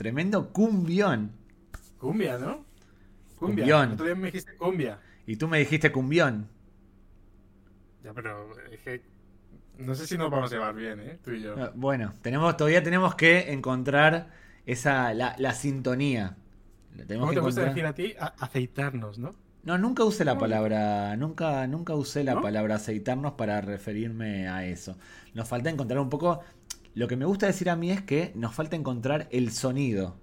Tremendo cumbión. Cumbia, ¿no? Cumbia. Cumbión. Otro día me dijiste cumbia. Y tú me dijiste cumbión. Ya, pero es que no sé si nos vamos a llevar bien, ¿eh? Tú y yo. Ah, Bueno, tenemos, todavía tenemos que encontrar esa, la, la sintonía. La tenemos ¿Cómo que te gusta decir a ti? A- aceitarnos, ¿no? No, nunca usé la palabra, nunca, nunca usé la ¿No? palabra aceitarnos para referirme a eso. Nos falta encontrar un poco. Lo que me gusta decir a mí es que nos falta encontrar el sonido.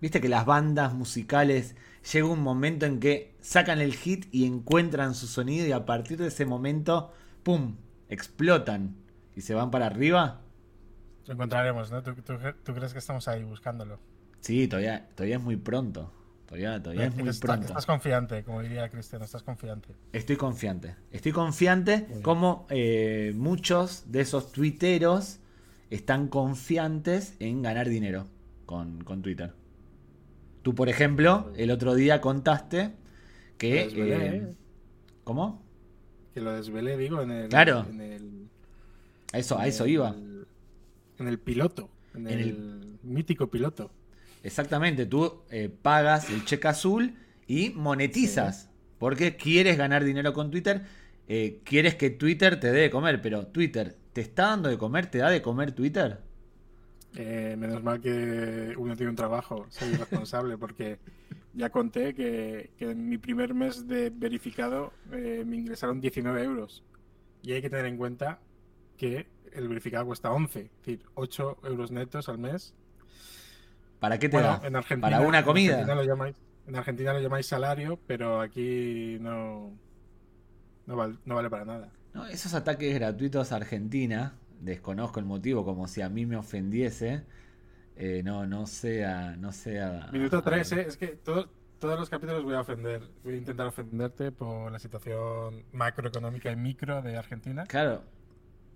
Viste que las bandas musicales llega un momento en que sacan el hit y encuentran su sonido y a partir de ese momento, ¡pum! explotan y se van para arriba. Lo encontraremos, ¿no? ¿Tú, tú, tú crees que estamos ahí buscándolo? Sí, todavía, todavía es muy pronto. Todavía, todavía es muy Estás- pronto. Estás confiante, como diría Cristiano, estás confiante. Estoy confiante. Estoy confiante como eh, muchos de esos tuiteros están confiantes en ganar dinero con, con Twitter. Tú, por ejemplo, el otro día contaste que... Eh. ¿Cómo? Que lo desvelé, digo, en el. Claro. En el, A eso, a eso el- iba. En el piloto. En, En el, el- mítico piloto. Exactamente, tú eh, pagas el cheque azul y monetizas. Porque quieres ganar dinero con Twitter, eh, quieres que Twitter te dé de comer, pero Twitter, ¿te está dando de comer? ¿Te da de comer Twitter? Eh, menos mal que uno tiene un trabajo, soy responsable, porque ya conté que, que en mi primer mes de verificado eh, me ingresaron 19 euros. Y hay que tener en cuenta que el verificado cuesta 11, es decir, 8 euros netos al mes. ¿Para qué te Bueno, da? en Argentina, ¿Para una en comida? Argentina lo llamáis, en Argentina lo llamáis salario, pero aquí no, no, val- no vale para nada. No, esos ataques gratuitos a Argentina, desconozco el motivo, como si a mí me ofendiese. eh, no, no sea, no sea. Minuto 3, ¿eh? Es que todo- todos los capítulos voy a ofender, voy a intentar ofenderte por la situación macroeconómica y micro de Argentina. Claro.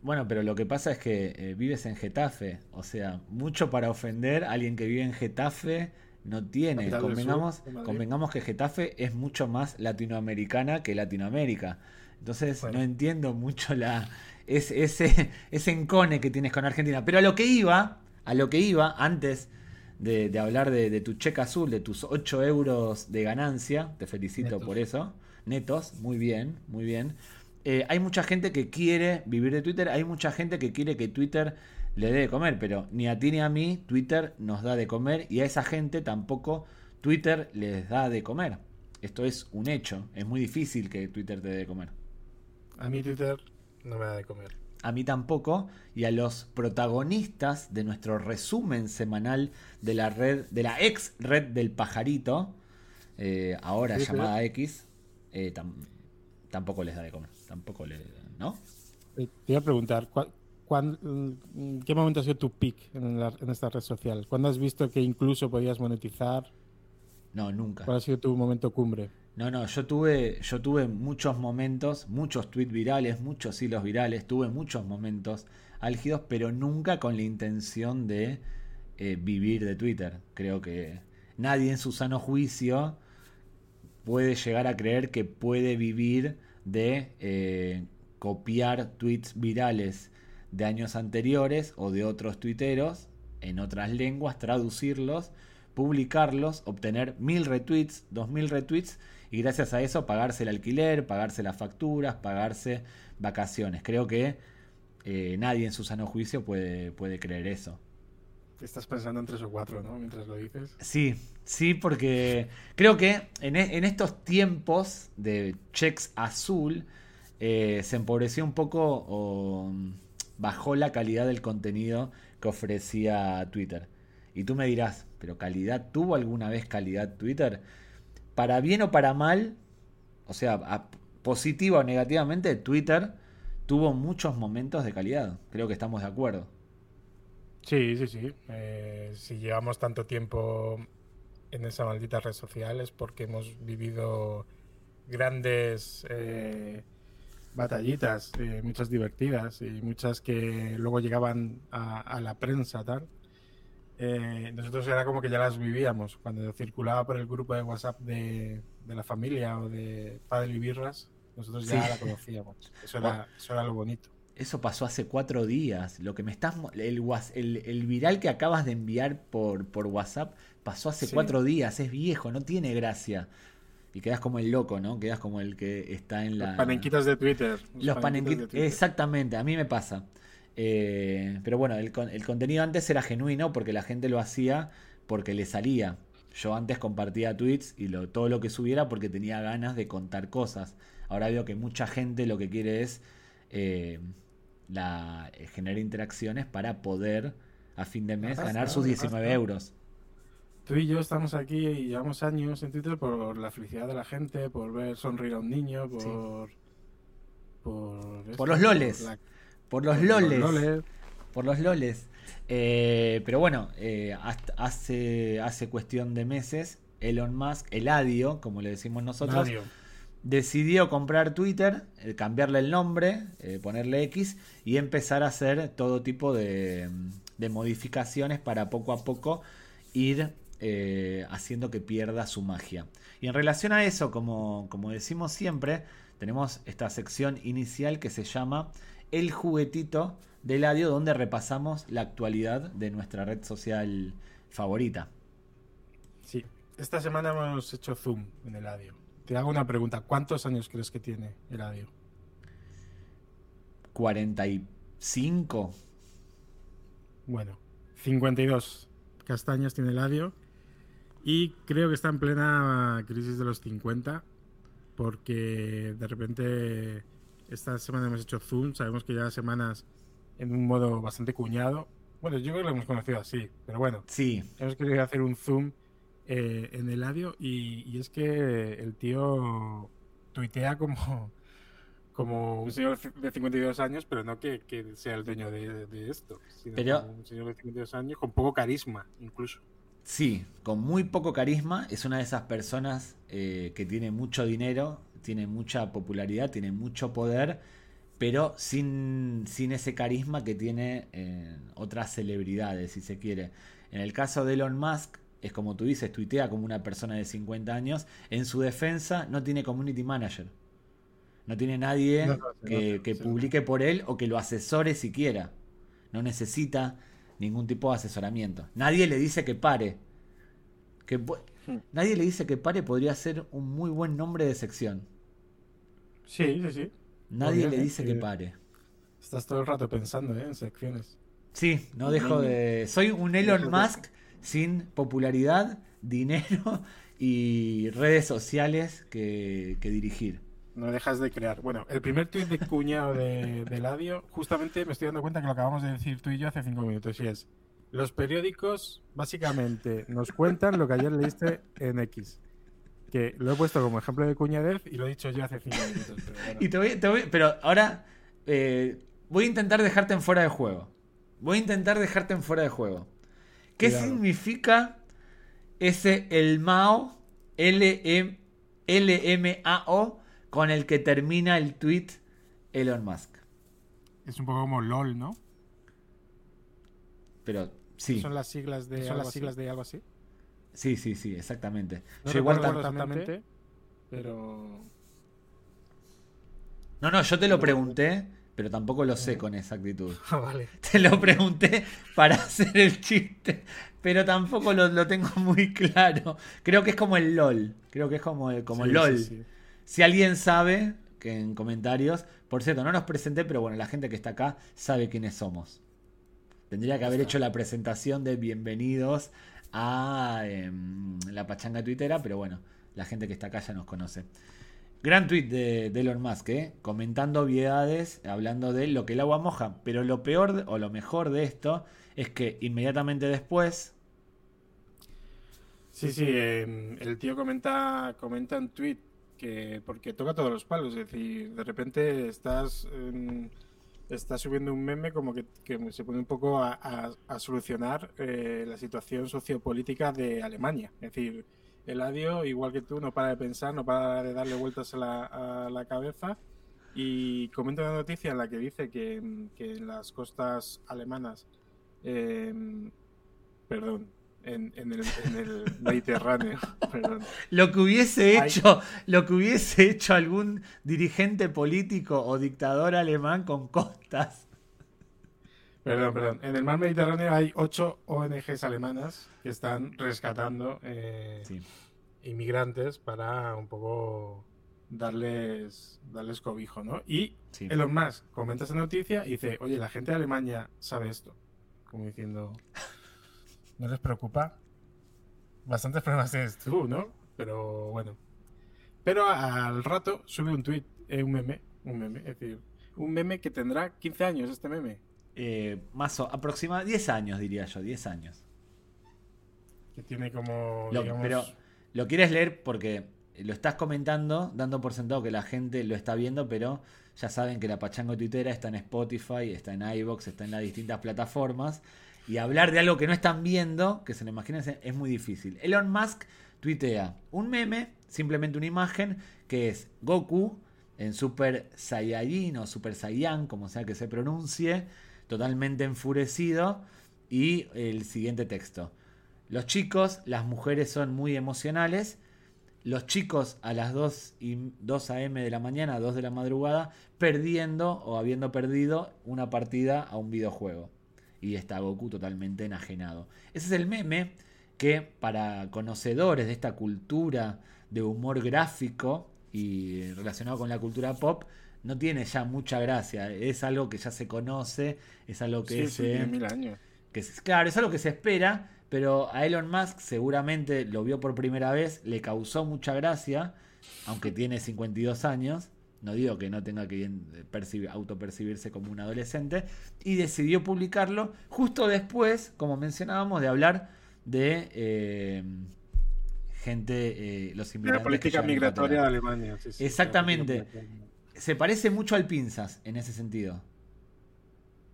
Bueno, pero lo que pasa es que eh, vives en Getafe, o sea, mucho para ofender. Alguien que vive en Getafe no tiene. Capital Convengamos, sur convengamos que Getafe es mucho más latinoamericana que Latinoamérica. Entonces Bueno. no entiendo mucho la es- ese, ese encone que tienes con Argentina. Pero a lo que iba, a lo que iba, antes de, de hablar de, de tu cheque azul, de tus 8 euros de ganancia, te felicito Netos. por eso. Netos, muy bien, muy bien. Eh, hay mucha gente que quiere vivir de Twitter, hay mucha gente que quiere que Twitter le dé de comer, pero ni a ti ni a mí Twitter nos da de comer y a esa gente tampoco Twitter les da de comer. Esto es un hecho, es muy difícil que Twitter te dé de comer. A mí Twitter no me da de comer. A mí tampoco, y a los protagonistas de nuestro resumen semanal de la red, de la ex red del pajarito, eh, ahora Sí, llamada X, eh, tam- tampoco les da de comer. Tampoco le, ¿no? Eh, Te iba a preguntar, ¿cuál- mm, ¿qué momento ha sido tu en, la- en esta red social? ¿Cuándo has visto que incluso podías monetizar? No, nunca. ¿Cuál ha sido tu momento cumbre? No, no, yo tuve, yo tuve muchos momentos, muchos tweets virales, muchos hilos virales, tuve muchos momentos álgidos, pero nunca con la intención de eh, vivir de Twitter. Creo que nadie en su sano juicio puede llegar a creer que puede vivir de eh, copiar tweets virales de años anteriores o de otros tuiteros en otras lenguas, traducirlos, publicarlos, obtener mil retweets, dos mil retweets y gracias a eso pagarse el alquiler, pagarse las facturas, pagarse vacaciones. Creo que eh, nadie en su sano juicio puede, puede creer eso. Estás pensando en tres o cuatro, ¿no? Mientras lo dices. Sí, sí, porque creo que en, e- en estos tiempos de checks azul eh, se empobreció un poco o mm, bajó la calidad del contenido que ofrecía Twitter. Y tú me dirás, ¿pero calidad tuvo alguna vez calidad Twitter? Para bien o para mal, o sea, positiva o negativamente, Twitter tuvo muchos momentos de calidad. Creo que estamos de acuerdo. Sí, sí, sí. Eh, si llevamos tanto tiempo en esa maldita red social es porque hemos vivido grandes eh, batallitas, eh, muchas divertidas y muchas que luego llegaban a, a la prensa, tal. Eh, nosotros era como que ya las vivíamos. Cuando circulaba por el grupo de WhatsApp de, de la familia o de Padre y Birras, nosotros ya Sí. la conocíamos. Eso era, eso era lo bonito. Eso pasó hace cuatro días. Lo que me estás. El, el, viral que acabas de enviar por, por WhatsApp pasó hace cuatro días. Es viejo, no tiene gracia. Y quedas como el loco, ¿no? Quedas como el que está en la. Los panenquitas de Twitter. Los, panenquitas. Exactamente, a mí me pasa. Eh, pero bueno, el, el contenido antes era genuino porque la gente lo hacía porque le salía. Yo antes compartía tweets y lo, todo lo que subiera porque tenía ganas de contar cosas. Ahora veo que mucha gente lo que quiere es eh, la, eh, generar interacciones para poder a fin de mes ganar sus 19 euros. Tú y yo estamos aquí y llevamos años en Twitter por la felicidad de la gente, por ver sonreír a un niño, por... Por, los loles. Por los loles. Por los loles. Eh, pero bueno, eh, hace, hace cuestión de meses, Elon Musk, el Adio, como le decimos nosotros, decidió comprar Twitter, eh, cambiarle el nombre, ponerle X y empezar a hacer todo tipo de, modificaciones para poco a poco ir haciendo que pierda su magia. Y en relación a eso, como, como decimos siempre, tenemos esta sección inicial que se llama El juguetito del audio donde repasamos la actualidad de nuestra red social favorita. Sí, esta semana hemos hecho zoom en el audio. Te hago una pregunta, ¿cuántos años crees que tiene el audio? 45. Bueno, 52 castañas tiene el audio y creo que está en plena crisis de los 50 porque de repente esta semana hemos hecho zoom, sabemos que ya semanas en un modo bastante cuñado. Bueno, yo creo que lo hemos conocido así, pero bueno. Sí. Hemos querido hacer un zoom eh, en el audio y, es que el tío tuitea como, como un señor de 52 años, pero no que, sea el dueño de, esto, sino un señor de 52 años con poco carisma, incluso. Sí, con muy poco carisma. Es una de esas personas eh, que tiene mucho dinero, tiene mucha popularidad, tiene mucho poder pero sin, ese carisma que tiene eh, otras celebridades, si se quiere. En el caso de Elon Musk, es como tú dices, tuitea como una persona de 50 años. En su defensa, no tiene community manager. No tiene nadie que, publique por él o que lo asesore siquiera. No necesita ningún tipo de asesoramiento. Nadie le dice que pare. Que, hmm. nadie le dice que pare podría ser un muy buen nombre de sección. Sí, sí, sí. Nadie le dice que pare. Estás todo el rato pensando ¿eh? en secciones. Sí, no dejo de. Soy un Elon Musk sin popularidad, dinero y redes sociales que, dirigir. No dejas de crear. Bueno, el primer tuit de cuñado de, de Ladio, justamente me estoy dando cuenta que lo acabamos de decir tú y yo hace cinco minutos, y es. Los periódicos básicamente nos cuentan lo que ayer leíste en X que lo he puesto como ejemplo de cuñadez y lo he dicho yo hace cinco minutos. Pero, y te voy, te voy, pero ahora eh, voy a intentar dejarte en fuera de juego. Voy a intentar dejarte en fuera de juego. ¿Qué significa ese el Mao L M A O con el que termina el tweet Elon Musk? Es un poco como LOL, ¿no? Pero sí. Son las siglas de, ¿Son las siglas de algo así. Sí, sí, sí, exactamente. yo igual exactamente, pero... No, no, yo te lo pregunté, pero tampoco lo sé con exactitud. Ah, vale. Te lo pregunté para hacer el chiste, pero tampoco lo, tengo muy claro. Creo que es como el LOL. Creo que es como el, como LOL. Si alguien sabe, que en comentarios. Por cierto, no nos presenté, pero bueno, la gente que está acá sabe quiénes somos. Tendría que haber hecho la presentación de bienvenidos a em, la pachanga tuitera, pero bueno, la gente que está acá ya nos conoce. Gran tweet de, Elon Musk, ¿eh? comentando obviedades, hablando de lo que el agua moja. Pero lo peor o lo mejor de esto es que inmediatamente después. Sí, sí, em, el tío comenta, comenta un tweet que. porque toca todos los palos. Es decir, de repente estás está subiendo un meme como que, se pone un poco a, solucionar eh, la situación sociopolítica de Alemania. Es decir, Eladio, igual que tú, no para de pensar, no para de darle vueltas a la, cabeza y comenta una noticia en la que dice que, en las costas alemanas, em, perdón, en, el, Mediterráneo. Lo que hubiese hecho, lo que hubiese hecho algún dirigente político o dictador alemán con costas. Perdón, perdón. En el mar Mediterráneo hay ocho ONGs alemanas que están rescatando eh, inmigrantes para un poco darles, darles cobijo, ¿no? Y Elon Musk comenta esa noticia y dice, oye, la gente de Alemania sabe esto. Como diciendo, ¿no les preocupa? Bastantes problemas tienes tú, ¿no? Pero bueno. Pero al rato sube un tweet, eh, un meme, un meme, es decir, un meme que tendrá 15 años este meme. Eh, más o aproximadamente 10 años, diría yo, 10 años. Que tiene como. Pero lo quieres leer porque lo estás comentando, dando por sentado que la gente lo está viendo, pero ya saben que la Pachango Twittera está en Spotify, está en iBox, está en las distintas plataformas. Y hablar de algo que no están viendo, que se lo imaginen, es muy difícil. Elon Musk tuitea un meme, simplemente una imagen, que es Goku en Super Saiyajin o Super Saiyan, como sea que se pronuncie, totalmente enfurecido. Y el siguiente texto. Los chicos, las mujeres son muy emocionales. Los chicos a las 2, y 2 a.m. de la mañana, 2 de la madrugada, perdiendo o habiendo perdido una partida a un videojuego. Y está Goku totalmente enajenado. Ese es el meme que para conocedores de esta cultura de humor gráfico y relacionado con la cultura pop, no tiene ya mucha gracia. Es algo que ya se conoce, es algo que sí, mil años. Que claro, es algo que se espera, pero a Elon Musk seguramente lo vio por primera vez, le causó mucha gracia, aunque tiene 52 años. No digo que no tenga que autopercibirse como un adolescente. Y decidió publicarlo justo después, como mencionábamos, de hablar de eh, gente, eh, los inmigrantes. La política migratoria de Alemania. Exactamente. Se parece mucho al Pinzas en ese sentido.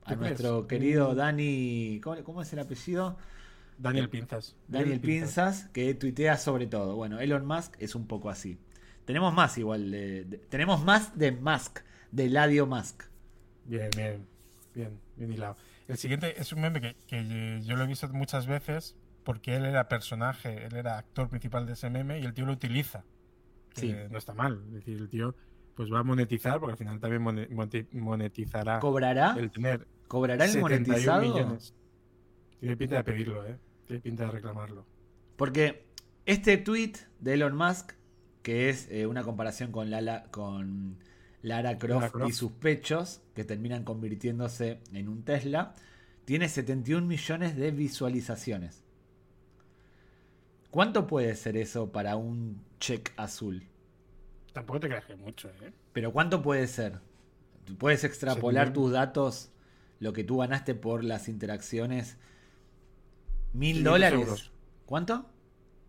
A nuestro querido mm. Dani. ¿Cómo es el apellido? Daniel Pinzas. Daniel Pinzas, que tuitea sobre todo. Bueno, Elon Musk es un poco así. Tenemos más igual. tenemos más de Musk, de Ladio Musk. Bien, bien, bien, bien hilado. El siguiente es un meme que, yo lo he visto muchas veces porque él era personaje, él era actor principal de ese meme y el tío lo utiliza. Sí. no está mal. Es decir, el tío pues va a monetizar porque al final también monetizará. ¿Cobrará? El tener. ¿Cobrará el monetizado? Millones. Tiene pinta de pedirlo, ¿eh? Tiene pinta de reclamarlo. Porque este tweet de Elon Musk, que es eh, una comparación con, con Lara Croft, y sus pechos, que terminan convirtiéndose en un Tesla, tiene 71 millones de visualizaciones. ¿Cuánto puede ser eso para un check azul? Tampoco te creas que mucho, ¿eh? Pero ¿cuánto puede ser? ¿Puedes extrapolar tus datos, lo que tú ganaste por las interacciones Mil dólares. ¿Cuánto?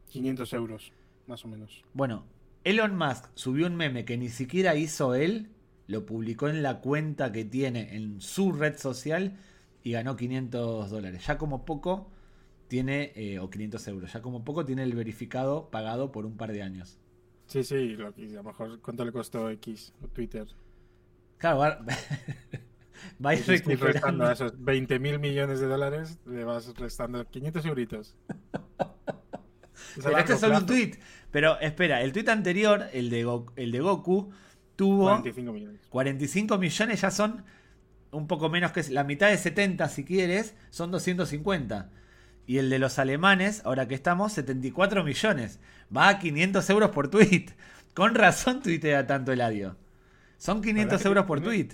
500 euros, más o menos. Bueno, Elon Musk subió un meme que ni siquiera hizo él, lo publicó en la cuenta que tiene en su red social y ganó 500 dólares. Ya como poco tiene, eh, o 500 euros, ya como poco tiene el verificado pagado por un par de años. Sí, sí, lo, a lo mejor cuánto le costó X o Twitter. Claro, Va restando a esos 20 mil millones de dólares, le vas restando 500 euritos. Pero este es solo un tweet. Pero espera, el tweet anterior, el de, el de Goku, tuvo 45 millones. 45 millones ya son un poco menos que la mitad de 70 si quieres, son 250. Y el de los alemanes, ahora que estamos, 74 millones. Va a 500 euros por tweet. Con razón tuitea tanto el audio. Son 500 euros por tweet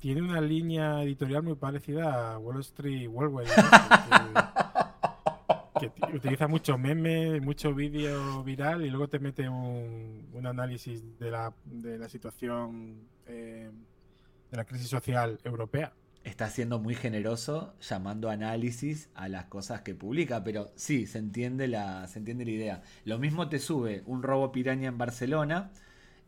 tiene una línea editorial muy parecida a Wall Street Worldwide. utiliza mucho meme, mucho vídeo viral y luego te mete un, análisis de la, de la situación eh, de la crisis social europea. Está siendo muy generoso llamando análisis a las cosas que publica, pero sí, se entiende la, se entiende la idea. Lo mismo te sube un robo piraña en Barcelona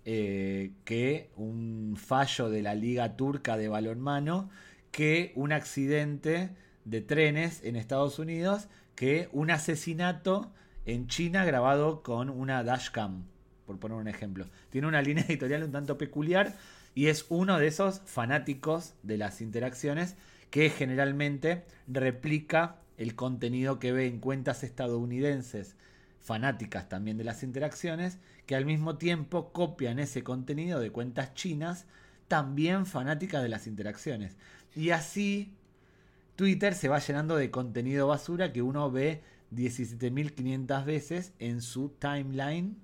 eh, que un fallo de la Liga Turca de Balonmano, que un accidente de trenes en Estados Unidos, que un asesinato en China grabado con una dashcam, por poner un ejemplo. Tiene una línea editorial un tanto peculiar y es uno de esos fanáticos de las interacciones que generalmente replica el contenido que ve en cuentas estadounidenses, fanáticas también de las interacciones, que al mismo tiempo copian ese contenido de cuentas chinas, también fanáticas de las interacciones. Y así Twitter se va llenando de contenido basura que uno ve 17.500 veces en su timeline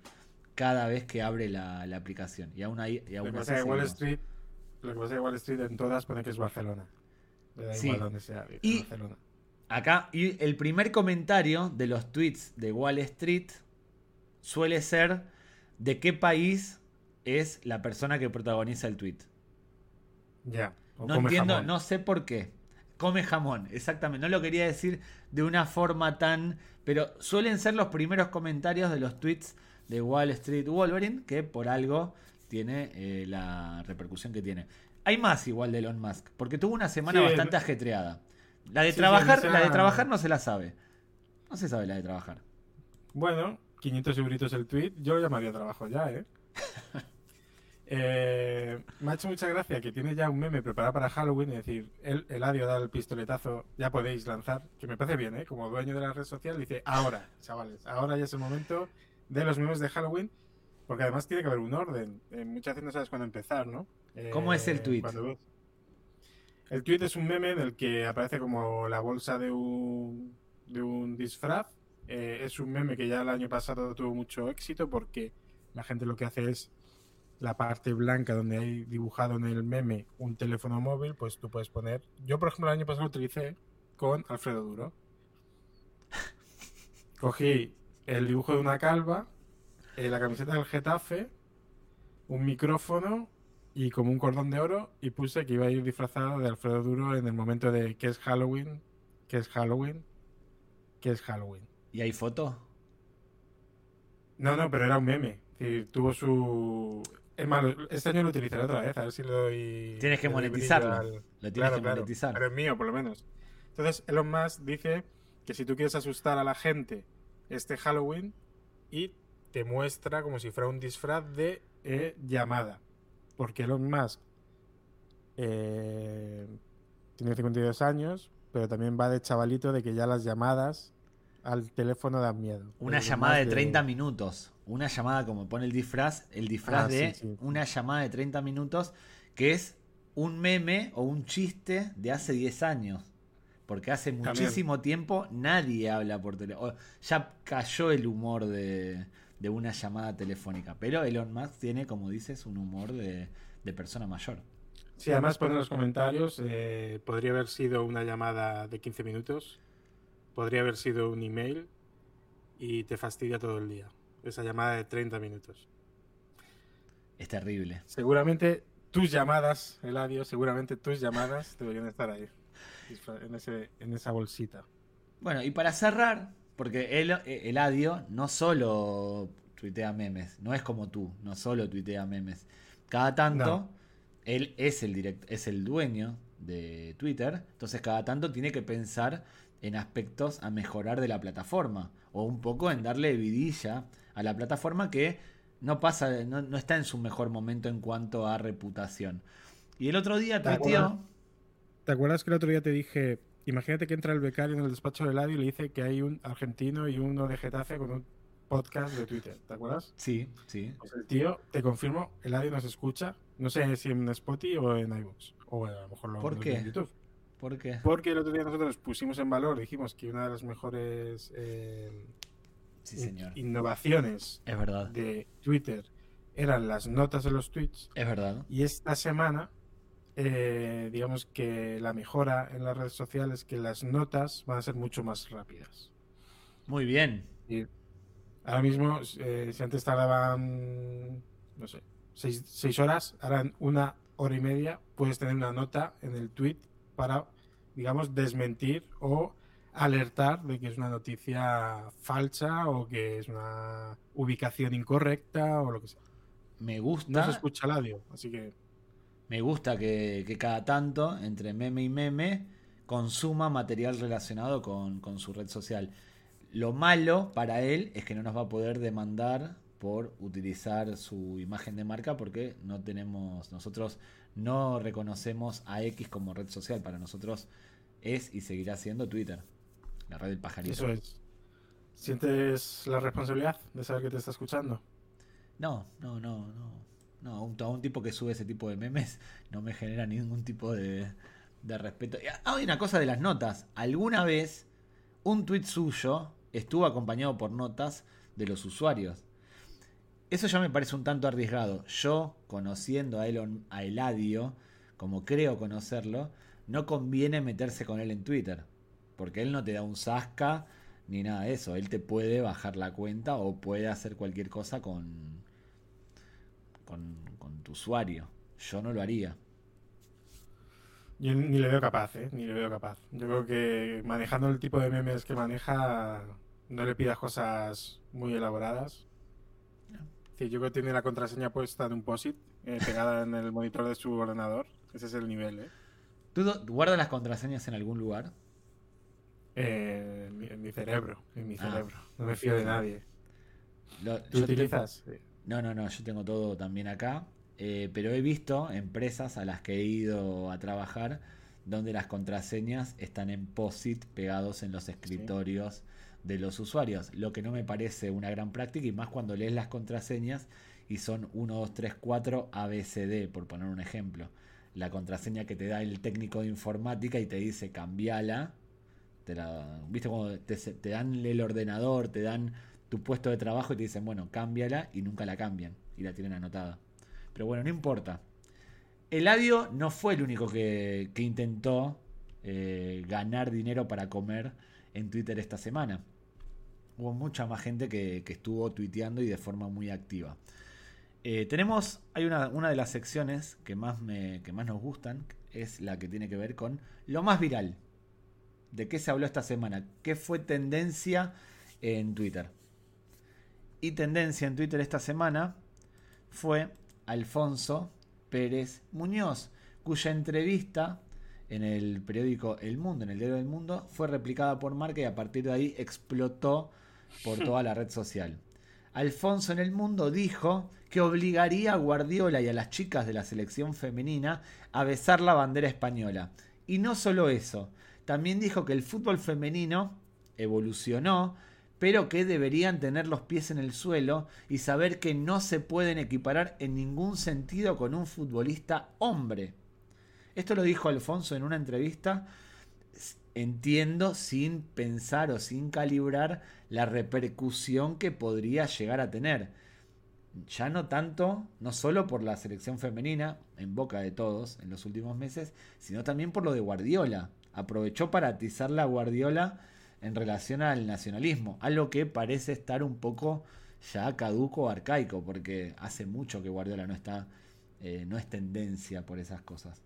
cada vez que abre la, aplicación. Y aún hay. lo, que pasa Wall Street, lo que pasa en Wall Street en todas pone que es Barcelona. sí. y acá, y el primer comentario de los tweets de Wall Street suele ser de qué país es la persona que protagoniza el tweet. Ya. No entiendo, no sé por qué. Come jamón, exactamente. No lo quería decir de una forma tan. Pero suelen ser los primeros comentarios de los tweets de Wall Street Wolverine, que por algo tiene eh, la repercusión que tiene. Hay más igual de Elon Musk, porque tuvo una semana bastante ajetreada. La de trabajar, la de trabajar no se la sabe. No se sabe la de trabajar. Bueno, 500 euritos el tweet, yo lo llamaría trabajo ya, ¿eh? eh me ha hecho mucha gracia que tiene ya un meme preparado para Halloween, es decir, el, el adio da el pistoletazo, ya podéis lanzar, que me parece bien, ¿eh? Como dueño de la red social, dice, ahora, chavales, ahora ya es el momento de los memes de Halloween, porque además tiene que haber un orden. Eh, muchas veces no sabes cuándo empezar, ¿no? ¿Cómo es el eh, tweet? El tweet es un meme en el que aparece como la bolsa de un, de un disfraz. Eh, es un meme que ya el año pasado tuvo mucho éxito porque la gente lo que hace es la parte blanca donde hay dibujado en el meme un teléfono móvil, pues tú puedes poner. Yo, por ejemplo, el año pasado lo utilicé con Alfredo Duro. Cogí el dibujo de una calva, eh, la camiseta del Getafe, un micrófono y como un cordón de oro y puse que iba a ir disfrazado de Alfredo Duro en el momento de que es Halloween, que es Halloween, que es Halloween. ¿Y hay foto? No, no, pero era un meme. tuvo su... Es malo, este año lo utilizaré otra vez, a ver si lo doy... Tienes que monetizarlo. Lo tienes que monetizar. Pero es mío, por lo menos. Entonces, Elon Musk dice que si tú quieres asustar a la gente este Halloween y te muestra como si fuera un disfraz de eh, llamada. Porque Elon Musk eh, tiene 52 años, pero también va de chavalito de que ya las llamadas al teléfono dan miedo. Una llamada de 30 minutos. Una llamada, como pone el disfraz, el disfraz ah, de una llamada de 30 minutos, que es un meme o un chiste de hace 10 años. Porque hace muchísimo tiempo nadie habla por teléfono. Ya cayó el humor de, una llamada telefónica. Pero Elon Musk tiene, como dices, un humor de, persona mayor. Sí, además en los comentarios, eh, podría haber sido una llamada de 15 minutos, podría haber sido un email y te fastidia todo el día. Esa llamada de 30 minutos. Es terrible. Seguramente tus llamadas, Eladio, seguramente tus llamadas deberían estar ahí en, ese, en esa bolsita. Bueno, y para cerrar, porque el, el Adio no solo tuitea memes, no es como tú, no solo tuitea memes. Cada tanto, él es el, direct, es el dueño de Twitter, entonces cada tanto tiene que pensar en aspectos a mejorar de la plataforma o un poco en darle vidilla a la plataforma que no pasa, no, no está en su mejor momento en cuanto a reputación. Y el otro día tuiteó ¿Te acuerdas que el otro día te dije, imagínate que entra el becario en el despacho del Eladio y le dice que hay un argentino y uno de Getafe con un podcast de Twitter, ¿te acuerdas? Sí, sí. Pues el tío, te confirmo, el Eladio nos escucha, no sé si en Spotify o en iVoox, o a lo mejor lo ¿Por qué? en YouTube. ¿Por qué? Porque el otro día nosotros pusimos en valor, dijimos que una de las mejores eh, innovaciones es verdad. de Twitter eran las notas de los tweets. Es verdad. Y esta semana eh, digamos que la mejora en las redes sociales que las notas van a ser mucho más rápidas. Muy bien. Y ahora mismo, eh, si antes tardaban, no sé, seis, horas, ahora en una hora y media puedes tener una nota en el tweet para, digamos, desmentir o alertar de que es una noticia falsa o que es una ubicación incorrecta o lo que sea. Me gusta. No se escucha el audio, así que me gusta que, cada tanto, entre meme y meme, consuma material relacionado con, su red social. Lo malo para él es que no nos va a poder demandar por utilizar su imagen de marca porque no tenemos, nosotros no reconocemos a X como red social. Para nosotros es y seguirá siendo Twitter. La red del pajarito. Eso es. ¿Sientes la responsabilidad de saber que te está escuchando? No, no, no, no. No, un, un tipo que sube ese tipo de memes no me genera ningún tipo de, de respeto. Hay una cosa de las notas. Alguna vez un tweet suyo estuvo acompañado por notas de los usuarios. Eso ya me parece un tanto arriesgado. Yo, conociendo a Elon, a Eladio, como creo conocerlo, no conviene meterse con él en Twitter. Porque él no te da un sasca ni nada de eso. Él te puede bajar la cuenta o puede hacer cualquier cosa con, con, tu usuario. Yo no lo haría. Yo ni le veo capaz, ¿eh? Ni le veo capaz. Yo creo que manejando el tipo de memes que maneja, no le pidas cosas muy elaboradas. Sí, yo creo que tiene la contraseña puesta de un POSIT eh, pegada en el monitor de su ordenador. Ese es el nivel, ¿eh? ¿Tú guardas las contraseñas en algún lugar? Eh, en, mi, cerebro, en mi ah. cerebro. No me fío de nadie. ¿Tú utilizas? No, no, no, yo tengo todo también acá. Eh, pero he visto empresas a las que he ido a trabajar donde las contraseñas están en POSIT pegados en los escritorios de los usuarios, lo que no me parece una gran práctica y más cuando lees las contraseñas y son 1, 2, 3, 4 ABCD, por poner un ejemplo. La contraseña que te da el técnico de informática y te dice cambiala te ¿Viste cuando te, dan el ordenador, te dan tu puesto de trabajo y te dicen, bueno, cámbiala y nunca la cambian y la tienen anotada? Pero bueno, no importa. Eladio no fue el único que, intentó eh, ganar dinero para comer en Twitter esta semana. Hubo mucha más gente que, estuvo tuiteando y de forma muy activa. Eh, tenemos, hay una, una, de las secciones que más, me, que más nos gustan, es la que tiene que ver con lo más viral. ¿De qué se habló esta semana? ¿Qué fue tendencia en Twitter? Y tendencia en Twitter esta semana fue Alfonso Pérez Muñoz, cuya entrevista en el periódico El Mundo, en el diario del Mundo, fue replicada por Marca y a partir de ahí explotó por toda la red social. Alfonso en el Mundo dijo que obligaría a Guardiola y a las chicas de la selección femenina a besar la bandera española. Y no solo eso, también dijo que el fútbol femenino evolucionó, pero que deberían tener los pies en el suelo y saber que no se pueden equiparar en ningún sentido con un futbolista hombre. Esto lo dijo Alfonso en una entrevista, entiendo, sin pensar o sin calibrar la repercusión que podría llegar a tener. Ya no tanto, no solo por la selección femenina, en boca de todos en los últimos meses, sino también por lo de Guardiola aprovechó para atizar la Guardiola en relación al nacionalismo, algo que parece estar un poco ya caduco o arcaico, porque hace mucho que Guardiola no está, eh, no es tendencia por esas cosas.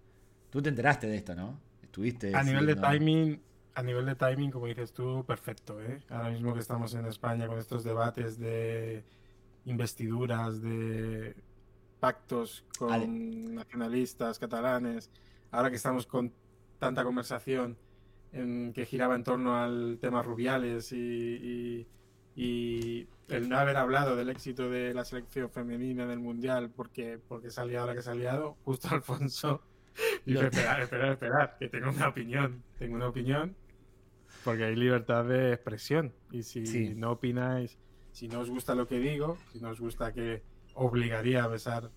Tú te enteraste de esto, ¿no? Estuviste. A nivel de timing, a nivel de timing, como dices tú, perfecto, ¿eh? Ahora mismo que estamos en España con estos debates de investiduras, de pactos con nacionalistas catalanes, ahora que estamos con tanta conversación en, que giraba en torno al tema Rubiales y, el no haber hablado del éxito de la selección femenina del Mundial porque, porque salía ahora que ha salido, justo Alfonso. Dice, esperad, esperad, esperad, que tengo una opinión, tengo una opinión, porque hay libertad de expresión. Y si no opináis, si no os gusta lo que digo, si no os gusta que obligaría a besar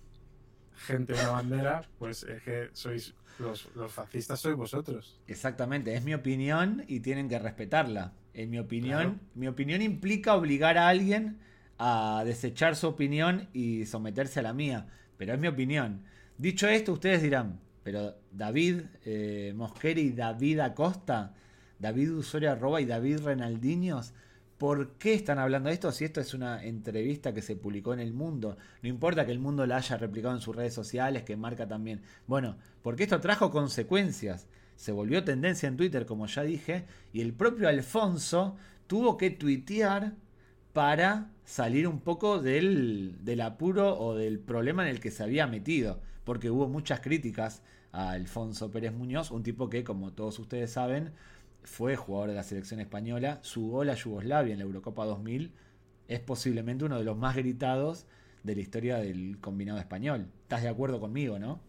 gente una bandera, pues es que sois los, fascistas sois vosotros. Exactamente, es mi opinión y tienen que respetarla. En mi opinión, mi opinión implica obligar a alguien a desechar su opinión y someterse a la mía, pero es mi opinión. Dicho esto, ustedes dirán, pero David eh, Mosquera y David Acosta, David Usuario arroba y David Renaldiños, ¿Por qué están hablando de esto si esto es una entrevista que se publicó en el mundo? No importa que el mundo la haya replicado en sus redes sociales, que marca también. Bueno, porque esto trajo consecuencias. Se volvió tendencia en Twitter, como ya dije, y el propio Alfonso tuvo que tuitear para salir un poco del, del apuro o del problema en el que se había metido. Porque hubo muchas críticas a Alfonso Pérez Muñoz, un tipo que, como todos ustedes saben, fue jugador de la selección española, su gol a Yugoslavia en la Eurocopa 2000 es posiblemente uno de los más gritados de la historia del combinado español. ¿Estás de acuerdo conmigo, no?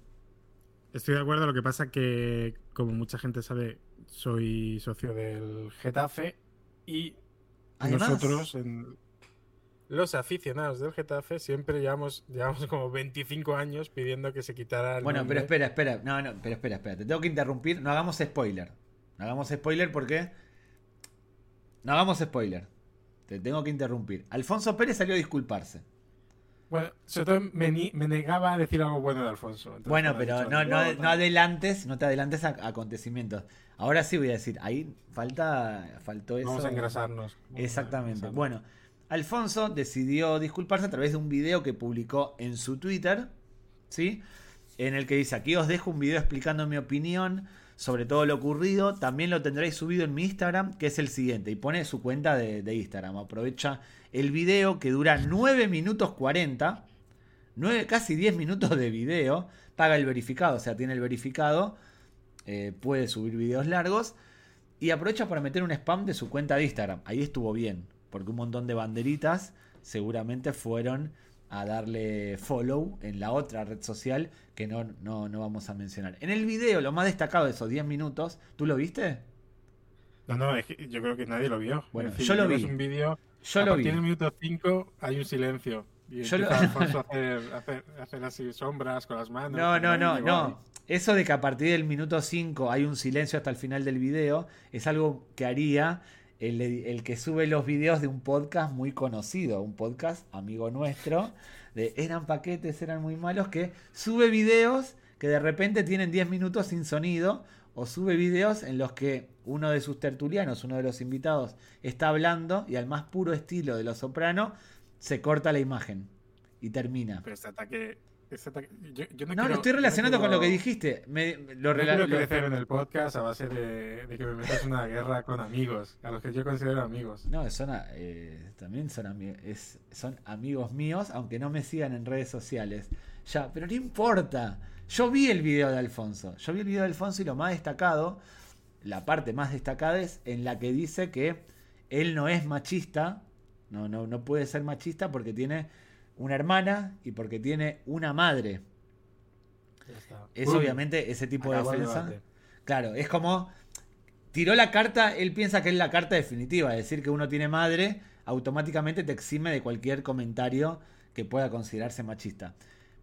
Estoy de acuerdo, lo que pasa que, como mucha gente sabe, soy socio del Getafe Y nosotros, los aficionados del Getafe, siempre llevamos, llevamos como 25 años pidiendo que se quitara el Bueno, pero espera, espera. No, no, pero espera, espera. Te tengo que interrumpir. No hagamos spoiler. No hagamos spoiler porque. No hagamos spoiler. Te tengo que interrumpir. Alfonso Pérez salió a disculparse. Bueno, todo me, negaba a decir algo bueno de Alfonso. bueno, pero no, no, adelantes, no te adelantes a, acontecimientos. Ahora sí voy a decir, ahí falta, faltó eso. Vamos a engrasarnos. Exactamente. Bueno, Alfonso decidió disculparse a través de un video que publicó en su Twitter, ¿sí? En el que dice, aquí os dejo un video explicando mi opinión sobre todo lo ocurrido. También lo tendréis subido en mi Instagram, que es el siguiente. Y pone su cuenta de, Instagram. Aprovecha el video que dura 9 minutos 40. 9, casi 10 minutos de video. Paga el verificado, o sea, tiene el verificado. Eh, puede subir videos largos. Y aprovecha para meter un spam de su cuenta de Instagram. Ahí estuvo bien, porque un montón de banderitas seguramente fueron a darle follow en la otra red social que no, no, no vamos a mencionar. En el video, lo más destacado de esos 10 minutos, ¿tú lo viste? No, no, yo creo que nadie lo vio. Bueno, yo lo vi. un video, yo lo vi. En el minuto 5 hay un silencio. Y yo lo... Alfonso hacer, hacer, así sombras con las manos. No, no, no, no. Eso de que a partir del minuto 5 hay un silencio hasta el final del video es algo que haría el, que sube los videos de un podcast muy conocido, un podcast amigo nuestro, de eran paquetes, eran muy malos, que sube videos que de repente tienen 10 minutos sin sonido, o sube videos en los que uno de sus tertulianos, uno de los invitados, está hablando y al más puro estilo de los soprano, se corta la imagen y termina. Pero este ataque no, lo estoy relacionando con lo que dijiste. Me, lo no quiero crecer en el podcast a base de, que me metas una guerra con amigos, a los que yo considero amigos. No, son, eh, también son, es, son amigos míos, aunque no me sigan en redes sociales. Ya, pero no importa. Yo vi el video de Alfonso. Yo vi el video de Alfonso y lo más destacado, la parte más destacada es en la que dice que él no es machista. No, no, no puede ser machista porque tiene una hermana y porque tiene una madre. Es obviamente ese tipo de defensa. Claro, es como tiró la carta, él piensa que es la carta definitiva, es decir, que uno tiene madre, automáticamente te exime de cualquier comentario que pueda considerarse machista.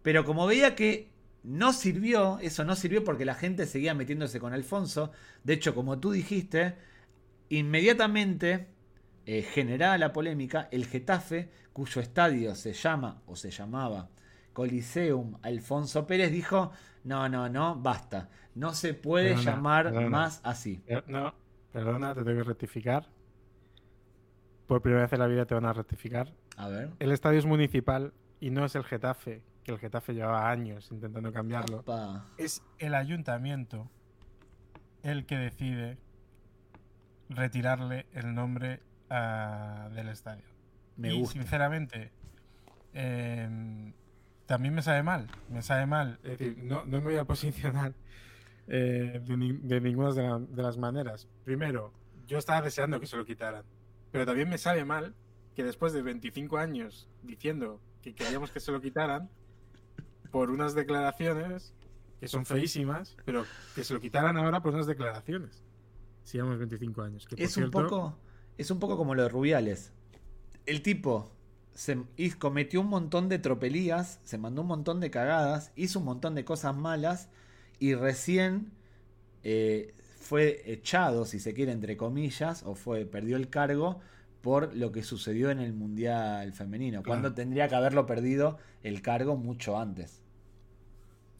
Pero como veía que no sirvió, eso no sirvió porque la gente seguía metiéndose con Alfonso, de hecho, como tú dijiste, inmediatamente eh, generada la polémica, el Getafe, cuyo estadio se llama o se llamaba Coliseum Alfonso Pérez, dijo, no, no, no, basta, no se puede llamar más así. Eh, no, perdona, te tengo que rectificar. Por primera vez en la vida te van a rectificar. A ver. El estadio es municipal y no es el Getafe, que el Getafe llevaba años intentando cambiarlo. Es el ayuntamiento el que decide retirarle el nombre del estadio. Me y sinceramente, em, también me sabe mal. Me sabe mal. Es decir, no, no me voy a posicionar eh, de, ninguna de, las maneras. Primero, yo estaba deseando que se lo quitaran. Pero también me sabe mal que después de 25 años diciendo que queríamos que se lo quitaran, por unas declaraciones que son feísimas, pero que se lo quitaran ahora por unas declaraciones. Si llevamos 25 años. Que, es un poco es un poco como lo de Rubiales. El tipo se cometió un montón de tropelías, se mandó un montón de cagadas, hizo un montón de cosas malas y recién eh, fue echado, si se quiere, entre comillas, o fue perdió el cargo por lo que sucedió en el Mundial Femenino, cuando tendría que haberlo perdido el cargo mucho antes.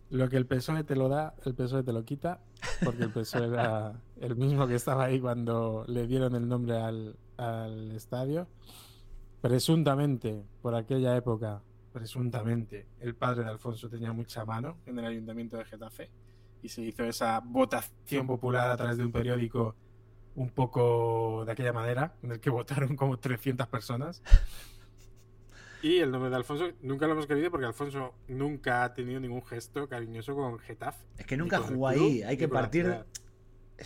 Lo que el PSOE te lo da, el PSOE te lo quita, porque el PSOE era el mismo que estaba ahí cuando le dieron el nombre al, estadio. Presuntamente, por aquella época, presuntamente, el padre de Alfonso tenía mucha mano en el ayuntamiento de Getafe y se hizo esa votación popular a través de un periódico un poco de aquella manera, en el que votaron como 300 personas. Y el nombre de Alfonso nunca lo hemos querido porque Alfonso nunca ha tenido ningún gesto cariñoso con Getafe. Es que nunca jugó ahí, hay que partir.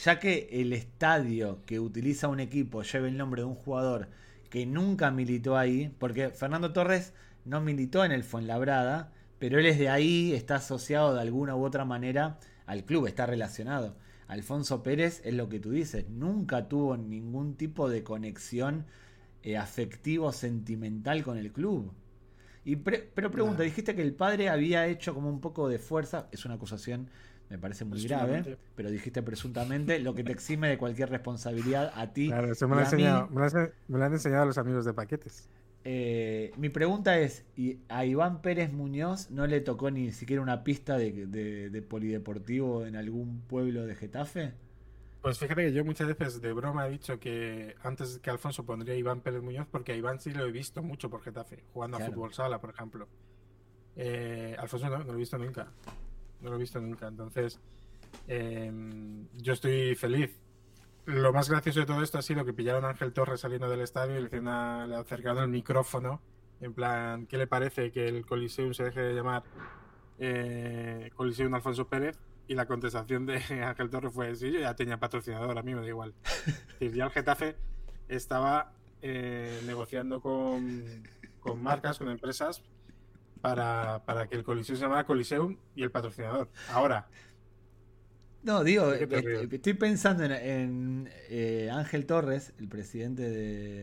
Ya que el estadio que utiliza un equipo lleva el nombre de un jugador que nunca militó ahí, porque Fernando Torres no militó en el Fuenlabrada, pero él es de ahí, está asociado de alguna u otra manera al club, está relacionado. Alfonso Pérez es lo que tú dices, nunca tuvo ningún tipo de conexión eh, afectivo, sentimental con el club. Y pero pregunta, dijiste que el padre había hecho como un poco de fuerza, es una acusación, me parece muy grave, pero dijiste presuntamente lo que te exime de cualquier responsabilidad a ti. Claro, eso me lo, han enseñado los amigos de paquetes. Eh, mi pregunta es, ¿y a Iván Pérez Muñoz no le tocó ni siquiera una pista de, polideportivo en algún pueblo de Getafe? Pues fíjate que yo muchas veces de broma he dicho que antes que Alfonso pondría a Iván Pérez Muñoz porque a Iván sí lo he visto mucho por Getafe, jugando a fútbol sala, por ejemplo. Eh, Alfonso no, no, lo he visto nunca. No lo he visto nunca. Entonces, em, yo estoy feliz lo más gracioso de todo esto ha sido que pillaron a Ángel Torres saliendo del estadio y le, le acercaron el micrófono. En plan, ¿qué le parece que el Coliseum se deje de llamar eh, Coliseum Alfonso Pérez? Y la contestación de Ángel Torres fue: Sí, yo ya tenía patrocinador, a mí me da igual. y ya el Getafe estaba eh, negociando con, con marcas, con empresas, para, para que el Coliseum se llamara Coliseum y el patrocinador. Ahora, no, digo, eh, estoy pensando en, eh, Ángel Torres, el presidente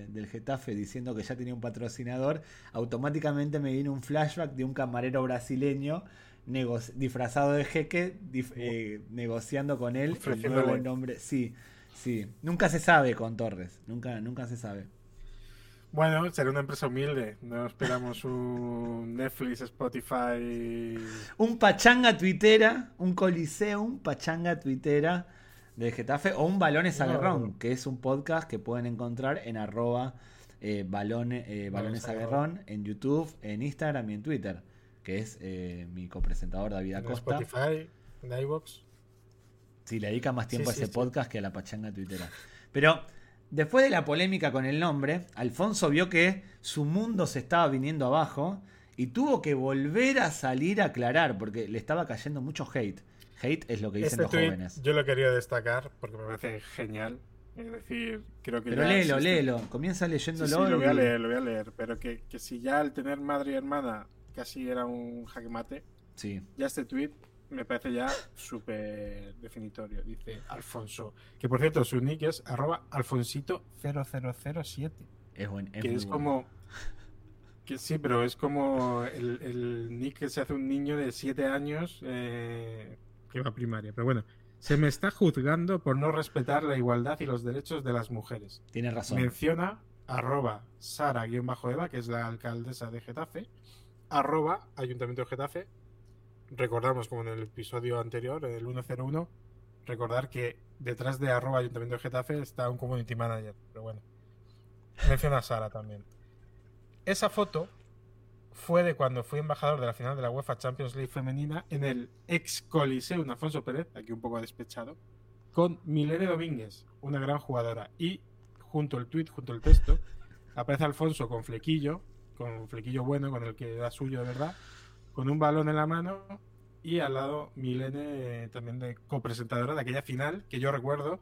del Getafe, diciendo que ya tenía un patrocinador. Automáticamente me vino un flashback de un camarero brasileño disfrazado de jeque, eh, negociando con él el nuevo nombre. Sí, sí. Nunca se sabe con Torres, nunca, nunca se sabe. Bueno, será una empresa humilde. No esperamos un Netflix, Spotify. Un pachanga tuitera, un coliseum pachanga tuitera de Getafe o un Balones Aguerrón, que es un podcast que pueden encontrar en arroba eh, balones, eh, balones Aguerrón en YouTube, en Instagram y en Twitter, que es eh, mi copresentador David Acosta. En Spotify, en iVoox. Sí, le dedica más tiempo a ese podcast que a la pachanga tuitera. Pero Después de la polémica con el nombre, Alfonso vio que su mundo se estaba viniendo abajo y tuvo que volver a salir a aclarar porque le estaba cayendo mucho hate. Hate es lo que dicen este los jóvenes. Yo lo quería destacar porque me parece genial. Es decir, creo que. Pero léelo, léelo. Comienza leyéndolo. Sí, lo voy a leer, lo voy a leer. Pero que, que si ya al tener madre y hermana casi era un jaque mate, sí. ya este tweet me parece ya súper definitorio. Dice Alfonso. Que por cierto, su nick es arroba alfonsito0007. Es, buen, es que es como. Que sí, pero es como el, nick que se hace un niño de 7 años eh, que va a primaria. Pero bueno, se me está juzgando por no respetar la igualdad y los derechos de las mujeres. Tiene razón. Menciona arroba Sara-Eva, que es la alcaldesa de Getafe, arroba Ayuntamiento de Getafe, recordamos, como en el episodio anterior, el 101, recordar que detrás de arroba ayuntamiento de Getafe está un community manager. Pero bueno, menciona a Sara también. Esa foto fue de cuando fui embajador de la final de la UEFA Champions League femenina en el ex Coliseum Alfonso Pérez, aquí un poco despechado, con Milene Domínguez, una gran jugadora. Y junto al tweet, junto al texto, aparece Alfonso con flequillo, con un flequillo bueno, con el que era suyo de verdad, con un balón en la mano y al lado Milene eh, también de copresentadora de aquella final que yo recuerdo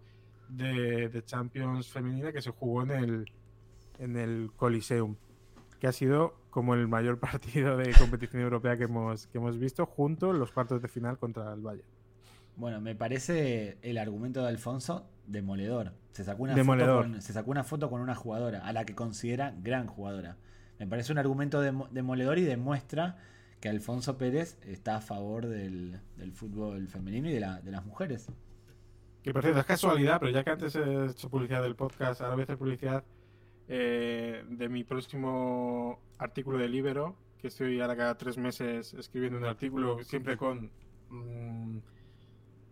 de, Champions femenina que se jugó en el en el Coliseum que ha sido como el mayor partido de competición europea que hemos que hemos visto junto los cuartos de final contra el Valle. Bueno, me parece el argumento de Alfonso demoledor. Se sacó una, Foto, con, se sacó una foto con una jugadora a la que considera gran jugadora. Me parece un argumento demoledor y demuestra que Alfonso Pérez está a favor del, fútbol femenino y de, la, de, las mujeres. Que por cierto, es casualidad, pero ya que antes he hecho publicidad del podcast, ahora voy a hacer publicidad eh, de mi próximo artículo de Libero, que estoy ahora cada tres meses escribiendo un artículo, siempre con mm,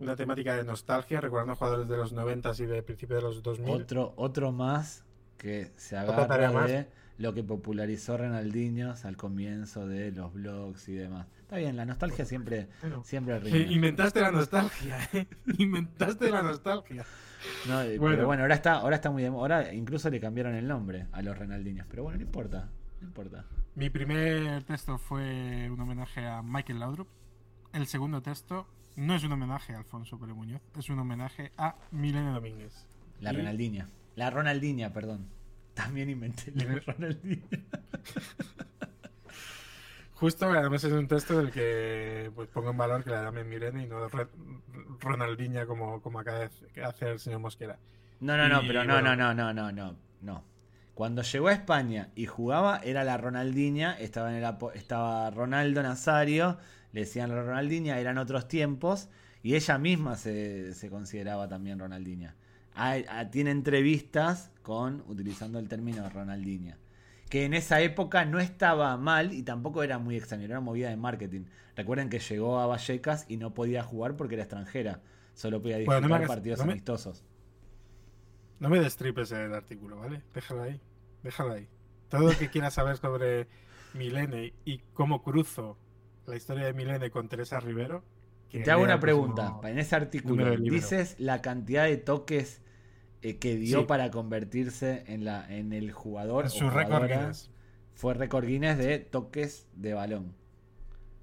una temática de nostalgia, recordando jugadores de los 90 y de principios de los 2000. Otro, otro más que se agarra de lo que popularizó Renaldiño al comienzo de los blogs y demás. Está bien, la nostalgia siempre, siempre Inventaste la nostalgia, ¿eh? Inventaste la nostalgia. Eh, pero bueno, ahora está, ahora está muy ahora incluso le cambiaron el nombre a los Renaldiños, pero bueno, no importa, no importa. Mi primer texto fue un homenaje a Michael Laudrup. El segundo texto no es un homenaje a Alfonso Pérez Muñoz, es un homenaje a Milene Domínguez. La Renaldiña. La Ronaldinha, perdón. También inventé el Ronaldinho. Justo, además es un texto del que pues, pongo en valor que la llamen Mirene y no Ronaldinha como, como acaba de hacer el señor Mosquera. No, no, no, pero no, no, no, no, no, no, no. Cuando llegó a España y jugaba, era la Ronaldinha, estaba, en el, estaba Ronaldo Nazario, le decían la Ronaldinha, eran otros tiempos, y ella misma se, se consideraba también Ronaldinha. Tiene entrevistas con, utilizando el término Ronaldinha que en esa época no estaba mal y tampoco era muy extraño, era una movida de marketing. Recuerden que llegó a Vallecas y no podía jugar porque era extranjera, solo podía disputar partidos amistosos. No me destripes el artículo, ¿vale? Déjalo ahí, déjalo ahí. Todo lo que quieras saber sobre Milene y cómo cruzo la historia de Milene con Teresa Rivero. Te hago una pregunta. En ese artículo, ¿dices la cantidad de toques eh, que dio para convertirse en, la, en el jugador. su récord Guinness. Fue récord Guinness de toques de balón.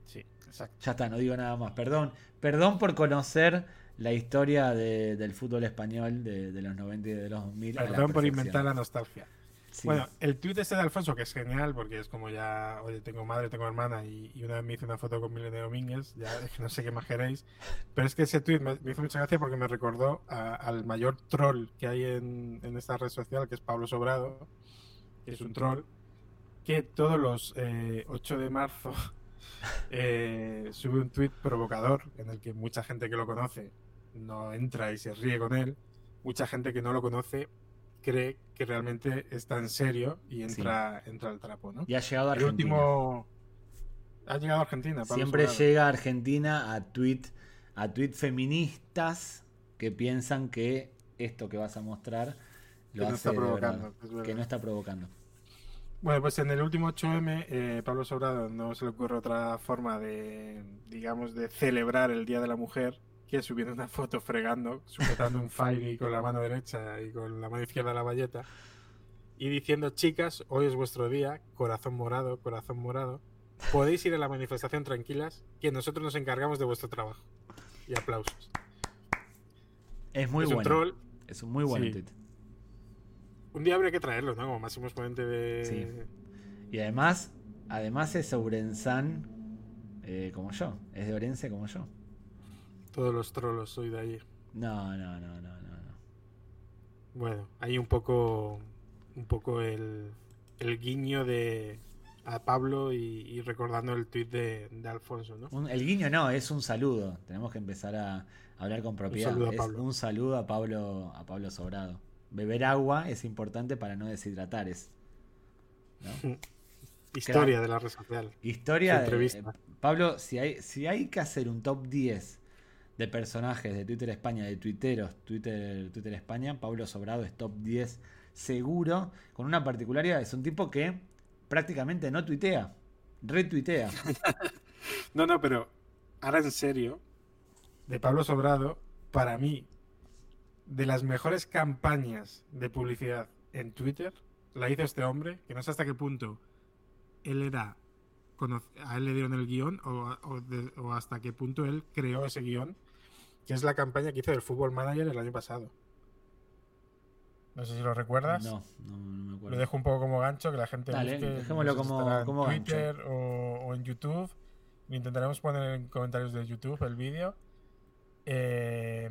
Sí, exacto. Ya está, no digo nada más. Perdón, perdón por conocer la historia del fútbol español de, los 90 y de los 2000. Perdón por inventar la nostalgia. Bueno, el tweet este de Alfonso, que es genial, porque es como ya, oye, tengo madre, tengo hermana, y, una vez me hice una foto con Milene Domínguez, ya no sé qué más queréis, pero es que ese tweet me, hizo mucha gracia porque me recordó al mayor troll que hay en, esta red social, que es Pablo Sobrado, que es un troll, que todos los 8 eh, de marzo eh, sube un tweet provocador en el que mucha gente que lo conoce no entra y se ríe con él, mucha gente que no lo conoce cree que realmente está en serio y entra, entra al trapo, ¿no? Y ha llegado a Argentina. último... Ha llegado a Argentina. Siempre llega a Argentina a tweet, a tweet feministas que piensan que esto que vas a mostrar lo que no está provocando. Que no está provocando. Bueno, pues en el último 8M, eh, Pablo Sobrado no se le ocurre otra forma de, digamos, de celebrar el Día de la Mujer que subiendo una foto fregando, sujetando un file con la mano derecha y con la mano izquierda la valleta, y diciendo, chicas, hoy es vuestro día, corazón morado, corazón morado, podéis ir a la manifestación tranquilas, que nosotros nos encargamos de vuestro trabajo. Y aplausos. Es muy bueno. Un troll. Es un muy buen tweet. Un día habría que traerlo, ¿no? Como máximo exponente de... Sí. Y además, además es Ourenzán eh, como yo. Es de Orense como yo. Todos los trolos soy de allí. No, no, no, no, no. Bueno, hay un poco, un poco el, el guiño de a Pablo y, recordando el tuit de, Alfonso, ¿no? el guiño no, es un saludo. Tenemos que empezar a hablar con propiedad. Un saludo a Pablo, un saludo a Pablo, a Pablo Sobrado. Beber agua es importante para no deshidratar. Es, Historia de la red social. Historia de, eh, Pablo, si hay, si hay que hacer un top 10 de personajes de Twitter España, de tuiteros, Twitter, Twitter España, Pablo Sobrado es top 10 seguro, con una particularidad, es un tipo que prácticamente no tuitea, retuitea. no, no, pero ahora en serio, de Pablo Sobrado, para mí, de las mejores campañas de publicidad en Twitter, la hizo este hombre, que no sé hasta qué punto él era a él le dieron el guion o, o, hasta qué punto él creó ese guion que es la campaña que hizo del Fútbol Manager el año pasado. No sé si lo recuerdas. No, no, me acuerdo. Lo dejo un poco como gancho, que la gente Dale, dejémoslo como, como en Twitter o, en YouTube. Intentaremos poner en comentarios de YouTube el vídeo. Eh,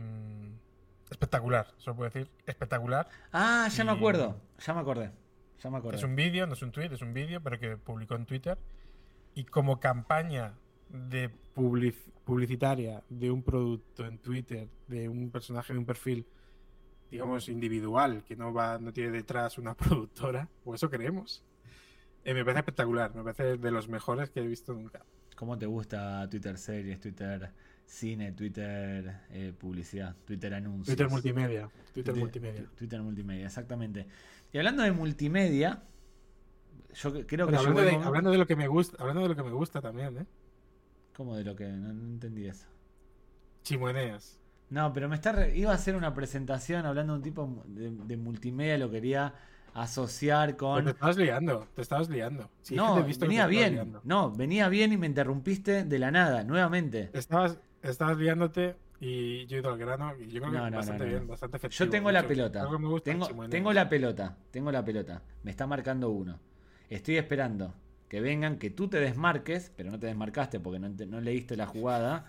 espectacular, solo puedo decir. Espectacular. Ah, ya me acuerdo. Ya me acordé. Ya me acordé. Es un vídeo, no es un tweet, es un vídeo, pero que publicó en Twitter. Y como campaña de publicitaria de un producto en Twitter, de un personaje de un perfil, digamos, individual, que no va, no tiene detrás una productora, o eso creemos. Eh, me parece espectacular, me parece de los mejores que he visto nunca. ¿Cómo te gusta Twitter series, Twitter cine, Twitter eh, publicidad, Twitter anuncios? Twitter multimedia, Twitter multimedia. Twitter multimedia, exactamente. Y hablando de multimedia, yo creo que hablando, de, hablando de lo que me gusta, hablando de lo que me gusta también, ¿eh? ¿Cómo de lo que? No, entendí eso. Chimueneas. No, pero me está iba a hacer una presentación hablando de un tipo de, multimedia, lo quería asociar con. te estabas liando, te estabas liando. no, venía bien. No, venía bien y me interrumpiste de la nada, nuevamente. Estabas, estabas liándote y yo he ido al grano y yo creo que bastante bien, bastante efectivo. Yo tengo la pelota. tengo, tengo la pelota, tengo la pelota. Me está marcando uno. Estoy esperando que vengan, que tú te desmarques, pero no te desmarcaste porque no, no leíste la jugada.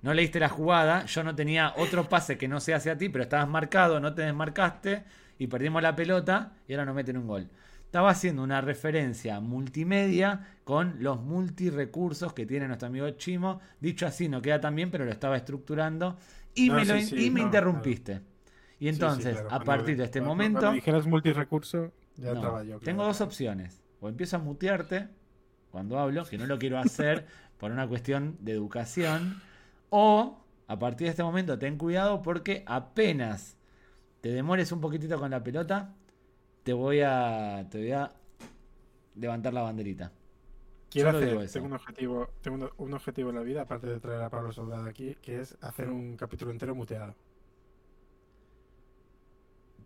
No leíste la jugada, yo no tenía otro pase que no sea hacia ti, pero estabas marcado, no te desmarcaste y perdimos la pelota y ahora nos meten un gol. Estaba haciendo una referencia multimedia con los multirecursos que tiene nuestro amigo Chimo. Dicho así, no queda tan bien, pero lo estaba estructurando y me, me interrumpiste. Y entonces, a partir de este momento. Dijeras multirecurso, ya estaba yo. Tengo dos opciones o empiezo a mutearte cuando hablo, que no lo quiero hacer por una cuestión de educación, o a partir de este momento ten cuidado porque apenas te demores un poquitito con la pelota, te voy a, te voy a levantar la banderita. Quiero hacer, tengo un objetivo, tengo un objetivo en la vida, aparte de traer a Pablo Soldado aquí, que es hacer un capítulo entero muteado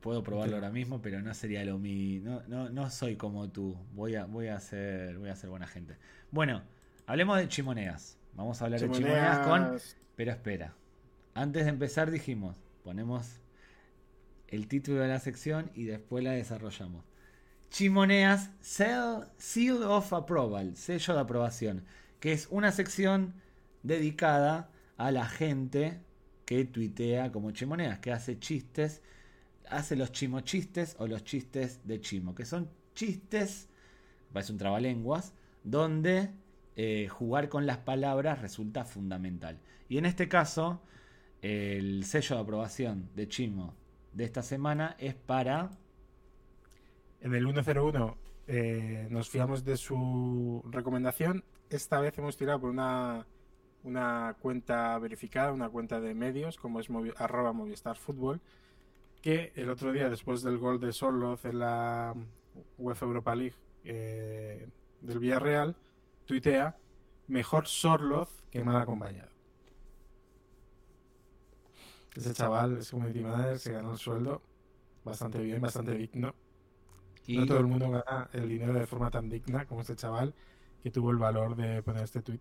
puedo probarlo ahora mismo, pero no sería lo mío. No, no, soy como tú. Voy a, voy a ser, voy a ser buena gente. Bueno, hablemos de chimoneas. Vamos a hablar de chimoneas con. Pero espera. Antes de empezar dijimos, ponemos el título de la sección y después la desarrollamos. Chimoneas Seal of Approval, sello de aprobación, que es una sección dedicada a la gente que tuitea como chimoneas, que hace chistes hace los chimochistes o los chistes de chimo, que son chistes, parece un trabalenguas, donde eh, jugar con las palabras resulta fundamental. Y en este caso, el sello de aprobación de Chimo de esta semana es para... En el 101 eh, nos fiamos de su recomendación. Esta vez hemos tirado por una, una cuenta verificada, una cuenta de medios, como es arroba Movistar Fútbol que el otro día, después del gol de Sorloz en la UEFA Europa League eh, del Villarreal, tuitea, mejor Sorloz que mal acompañado. Ese chaval es community manager, se ganó el sueldo bastante bien, bastante digno. Y no todo el mundo gana el dinero de forma tan digna como este chaval que tuvo el valor de poner este tweet.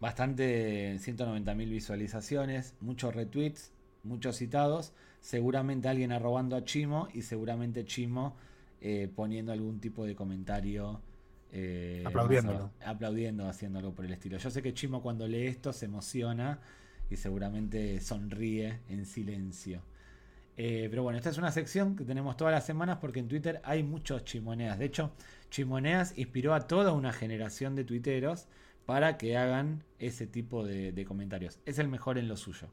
Bastante 190.000 visualizaciones, muchos retweets, muchos citados seguramente alguien arrobando a Chimo y seguramente Chimo eh, poniendo algún tipo de comentario. Eh, aplaudiendo. Aplaudiendo, haciendo algo por el estilo. Yo sé que Chimo cuando lee esto se emociona y seguramente sonríe en silencio. Eh, pero bueno, esta es una sección que tenemos todas las semanas porque en Twitter hay muchos chimoneas. De hecho, Chimoneas inspiró a toda una generación de tuiteros para que hagan ese tipo de comentarios. Es el mejor en lo suyo,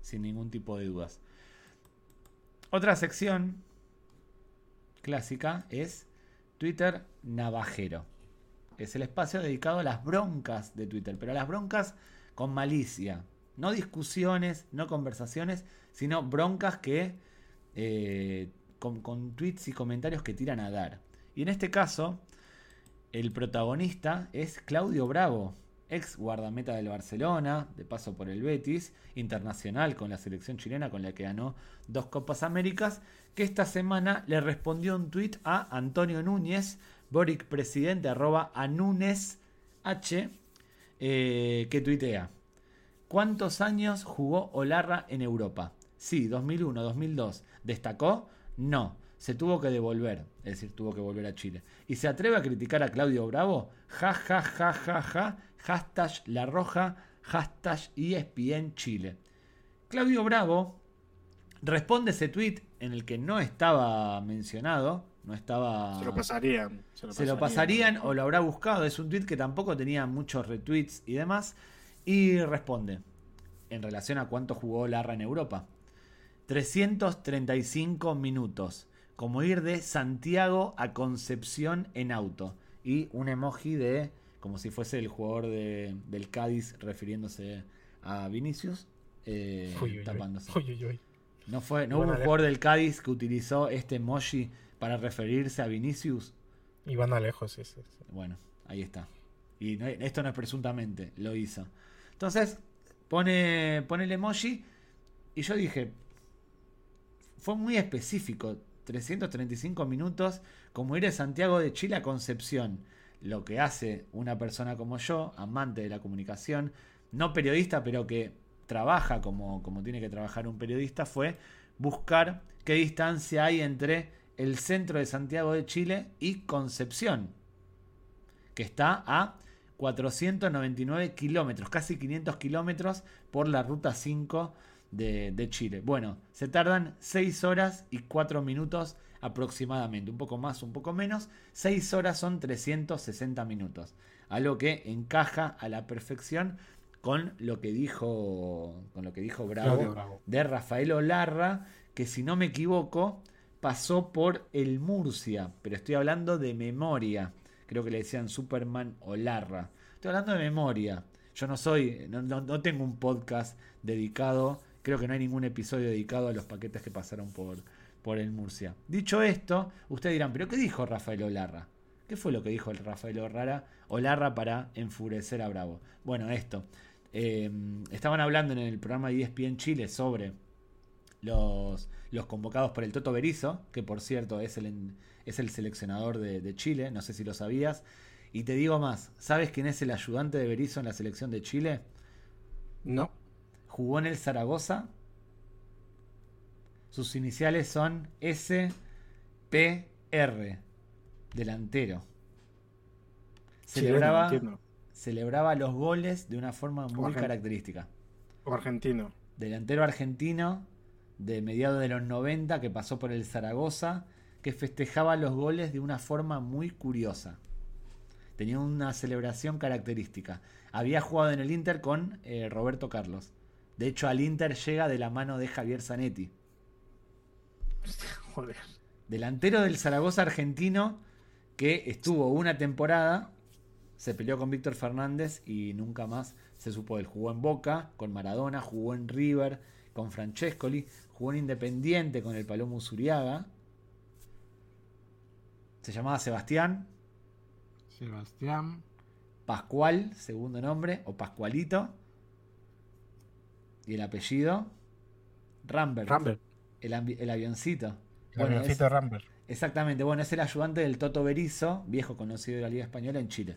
sin ningún tipo de dudas. Otra sección clásica es Twitter Navajero. Es el espacio dedicado a las broncas de Twitter, pero a las broncas con malicia. No discusiones, no conversaciones, sino broncas que eh, con, con tweets y comentarios que tiran a dar. Y en este caso, el protagonista es Claudio Bravo, ex guardameta del Barcelona, de paso por el Betis, internacional con la selección chilena con la que ganó dos Copas Américas, que esta semana le respondió un tuit a Antonio Núñez, Boric presidente arroba a Núñez H, eh, que tuitea. ¿Cuántos años jugó Olarra en Europa? Sí, 2001, 2002. ¿Destacó? No se tuvo que devolver, es decir, tuvo que volver a Chile. ¿Y se atreve a criticar a Claudio Bravo? Ja, ja, ja, ja, ja, hashtag La Roja, hashtag ESPN Chile. Claudio Bravo responde ese tweet en el que no estaba mencionado, no estaba... Se lo pasarían. Se lo pasarían, o lo habrá buscado, es un tweet que tampoco tenía muchos retweets y demás, y responde en relación a cuánto jugó Larra en Europa. 335 minutos como ir de Santiago a Concepción en auto. Y un emoji de, como si fuese el jugador de, del Cádiz refiriéndose a Vinicius, eh, tapándose. no fue, no hubo un jugador del Cádiz que utilizó este emoji para referirse a Vinicius. Y van a lejos, ese. Bueno, ahí está. Y esto no es presuntamente, lo hizo. Entonces, pone, pone el emoji. Y yo dije, fue muy específico. 335 minutos como ir de Santiago de Chile a Concepción. Lo que hace una persona como yo, amante de la comunicación, no periodista, pero que trabaja como, como tiene que trabajar un periodista, fue buscar qué distancia hay entre el centro de Santiago de Chile y Concepción. que está a 499 kilómetros, casi 500 kilómetros por la ruta 5 de, de, Chile. Bueno, se tardan 6 horas y 4 minutos aproximadamente, un poco más, un poco menos. 6 horas son 360 minutos, algo que encaja a la perfección con lo que dijo, con lo que dijo Bravo, de Rafael Olarra, que si no me equivoco pasó por el Murcia, pero estoy hablando de memoria. Creo que le decían Superman Olarra. Estoy hablando de memoria. Yo no soy, no, no tengo un podcast dedicado, creo que no hay ningún episodio dedicado a los paquetes que pasaron por, por el Murcia. Dicho esto, ustedes dirán, ¿pero qué dijo Rafael Olarra? ¿Qué fue lo que dijo el Rafael Olarra, Olarra para enfurecer a Bravo? Bueno, esto. Eh, estaban hablando en el programa de ESPN Chile sobre los, los convocados por el Toto Berizo, que por cierto es el, es el seleccionador de, Chile, no sé si lo sabías. Y te digo más, ¿sabes quién es el ayudante de Berizo en la selección de Chile? No. Jugó en el Zaragoza. Sus iniciales son SPR, delantero. Celebraba, celebraba los goles de una forma muy característica. O argentino. Delantero argentino de mediados de los 90 que pasó por el Zaragoza, que festejaba los goles de una forma muy curiosa. Tenía una celebración característica. Había jugado en el Inter con eh, Roberto Carlos. De hecho, al Inter llega de la mano de Javier Zanetti. Joder. Delantero del Zaragoza argentino que estuvo una temporada se peleó con Víctor Fernández y nunca más se supo él. Jugó en Boca, con Maradona, jugó en River, con Francescoli, jugó en Independiente con el Palomo Zuriaga. Se llamaba Sebastián. Sebastián. Pascual, segundo nombre, o Pascualito. Y el apellido, Rambert. Rambert. El, avioncito. El avioncito Rambert. Exactamente, bueno, es el ayudante del Toto Berizo, viejo conocido de la Liga Española en Chile.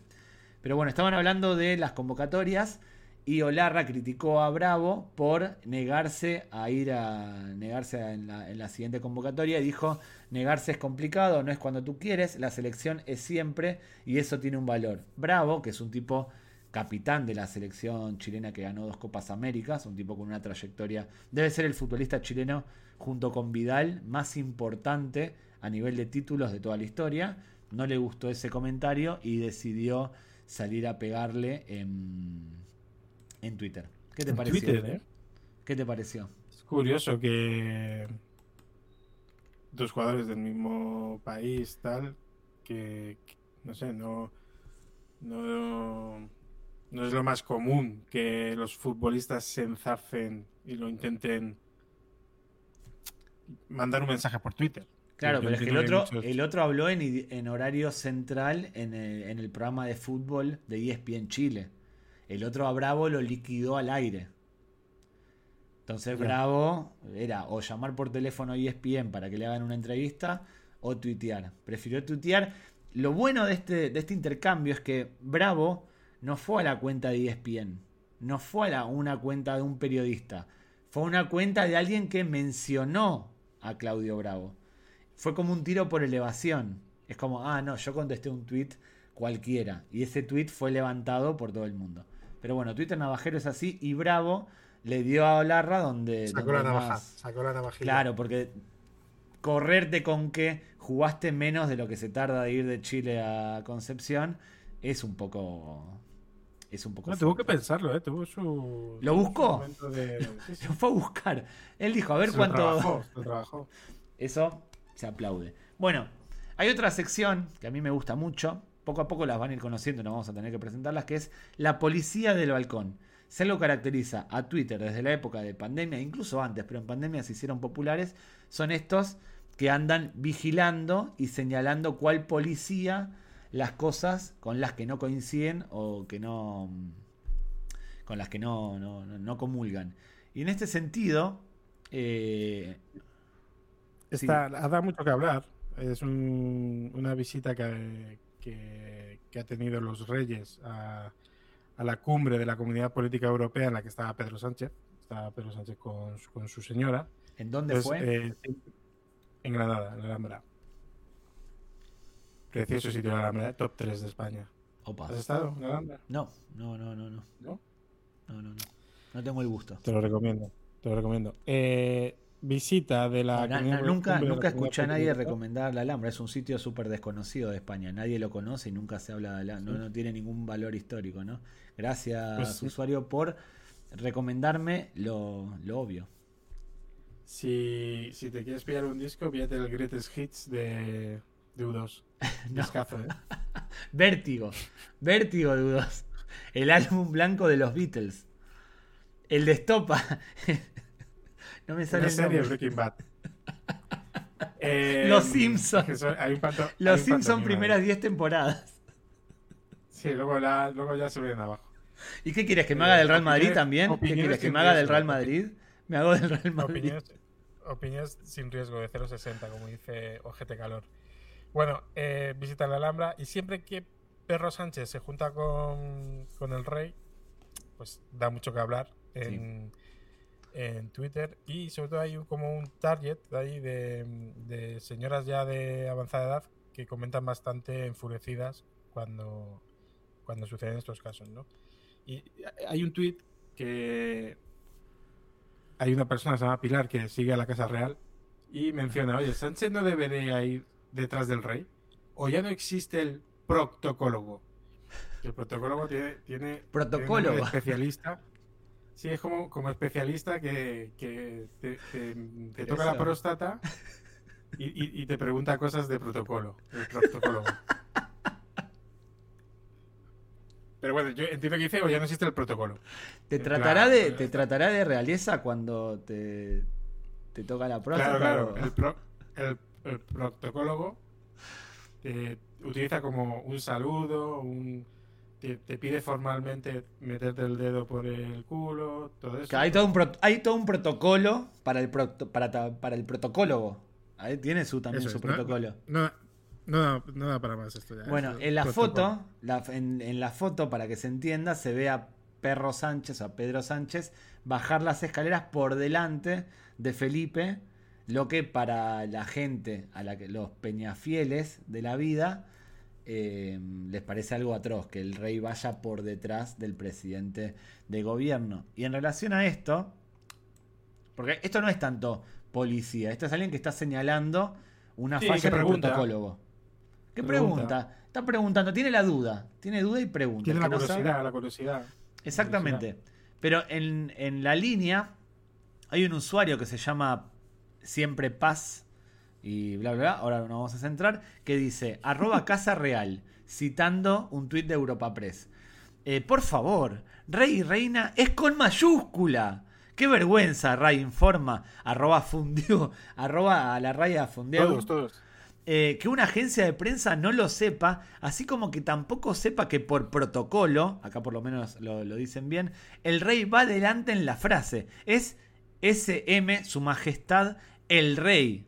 Pero bueno, estaban hablando de las convocatorias y Olarra criticó a Bravo por negarse a ir a negarse en, la, siguiente convocatoria y dijo negarse es complicado, no es cuando tú quieres, la selección es siempre y eso tiene un valor. Bravo, que es un tipo capitán de la selección chilena que ganó dos Copas Américas, un tipo con una trayectoria, debe ser el futbolista chileno junto con Vidal más importante a nivel de títulos de toda la historia. No le gustó ese comentario y decidió salir a pegarle en, en Twitter. ¿Qué te pareció? ¿eh? ¿Qué te pareció? Es curioso que dos jugadores del mismo país, tal, que, no sé, no, no, no es lo más común que los futbolistas se enzafen y lo intenten mandar un mensaje por Twitter. Claro, pero es que el otro, el otro habló en, horario central en el, programa de fútbol de ESPN Chile. El otro a Bravo lo liquidó al aire. Entonces Bravo era o llamar por teléfono a ESPN para que le hagan una entrevista o tuitear. Prefirió tuitear. Lo bueno de este, de este intercambio es que Bravo no fue a la cuenta de ESPN. No fue a una cuenta de un periodista. Fue una cuenta de alguien que mencionó a Claudio Bravo fue como un tiro por elevación. Es como, ah, no, yo contesté un tweet cualquiera. Y ese tweet fue levantado por todo el mundo. Pero bueno, Twitter Navajero es así y Bravo le dio a Olarra donde. Sacó la navaja, sacó la navajilla. Claro, porque correrte con que jugaste menos de lo que se tarda de ir de Chile a Concepción es un poco. Es un poco. No, tuvo que pensarlo, ¿eh? Tuvo su. ¿Lo buscó? lo fue a buscar. Él dijo, a ver cuánto. lo trabajó. Eso se aplaude. Bueno, hay otra sección que a mí me gusta mucho, poco a poco las van a ir conociendo, no vamos a tener que presentarlas, que es la policía del balcón. Se lo caracteriza a Twitter desde la época de pandemia, incluso antes, pero en pandemia se hicieron populares, son estos que andan vigilando y señalando cuál policía las cosas con las que no coinciden o que no con las que no, no, comulgan. Y en este sentido, eh, Está, Ha dado mucho que hablar. Es una visita que, que, ha tenido los reyes a, a, la cumbre de la Comunidad Política Europea en la que estaba Pedro Sánchez. Estaba Pedro Sánchez con, con su señora. ¿En dónde fue? Eh, en Granada, en la Alhambra. Precioso sitio de la Alhambra, top 3 de España. Opa. ¿Has estado en Alhambra? No, no, no, no, no. ¿No? No, no, no. No tengo el gusto. Te lo recomiendo. Te lo recomiendo. Eh, visita de la. No, na- Comunidad- na- nunca nunca escuché a nadie recomendar la Alhambra. Es un sitio súper desconocido de España. Nadie lo conoce y nunca se habla de la No, no tiene ningún valor histórico, ¿no? Gracias, Pues sí. usuario, por recomendarme lo, lo obvio. Si, si te quieres pillar un disco, píllate el Greatest Hits de, de U2. No. ¿eh? Vértigo. Vértigo, dudos. El álbum blanco de los Beatles. El de Estopa. no me sale Una el serie Bad. Eh, Los Simpson. que son- hay un panto- hay Los un Simpson pantomima primeras ahí. 10 temporadas. Sí, luego, la- luego ya se vienen abajo. ¿Y qué quieres? ¿Que me Eh, haga del Real Madrid también? ¿Qué quieres? ¿Que me haga del. Real Madrid? Me hago del Real Madrid. Opiniones, opiniones sin riesgo de 0,60, como dice Ojete Calor. Bueno, eh, visita la Alhambra y siempre que Perro Sánchez se junta con, con el rey, pues da mucho que hablar en, en Twitter y sobre todo hay un- como un target de ahí de, de señoras ya de avanzada edad que comentan bastante enfurecidas cuando, cuando suceden estos casos, ¿no? Y hay un tweet que hay una persona que se llama Pilar que sigue a la Casa Real y menciona, oye, Sánchez no debería ir detrás del rey. O ya no existe el proctocólogo. El protocólogo tiene, tiene, tiene Protocólogo. especialista. Sí, es como, como especialista que, que te, te- te Pero toca la próstata y, y- y te pregunta cosas de protocolo. El. Pero bueno, yo entiendo que dice, o ya no existe el protocolo. ¿Te tratará, de, pues, ¿Te tratará de realeza cuando te, te toca la próstata? Claro, claro. o- El, pro- el, el proctocólogo te utiliza como un saludo, un, te, te pide formalmente meterte el dedo por el culo, todo eso. Que hay, todo un pro- hay todo un protocolo para el, proto- para, para el protocólogo. Ahí tiene su, también Eso su es, ¿no? protocolo. No, no, da- no da para más esto ya. Bueno, es en la protocolo. foto, la- en, en la foto, para que se entienda, se ve a Perro Sánchez, a Pedro Sánchez, bajar las escaleras por delante de Felipe, lo que para la gente, a la que los peñafieles de la vida, eh, les parece algo atroz, que el rey vaya por detrás del presidente de gobierno. Y en relación a esto, porque esto no es tanto policía, esto es alguien que está señalando una Sí, falla en el pregunta. protocolo. ¿Qué Pregunta. pregunta? Está preguntando, tiene la duda, tiene duda y pregunta. Tiene El la sabe- curiosidad, la curiosidad. Exactamente. Pero en, en la línea hay un usuario que se llama Siempre Paz y bla, bla, bla. Ahora nos vamos a centrar. Que dice, arroba Casa Real, citando un tuit de Europa Press. Eh, por favor, rey y reina es con mayúscula. Qué vergüenza, Ray informa. Arroba fundió. Arroba a la raya fundió. Todos, todos. Eh, que una agencia de prensa no lo sepa, así como que tampoco sepa que por protocolo, acá por lo menos lo, lo dicen bien, el rey va adelante en la frase. Es SM, su majestad, el rey.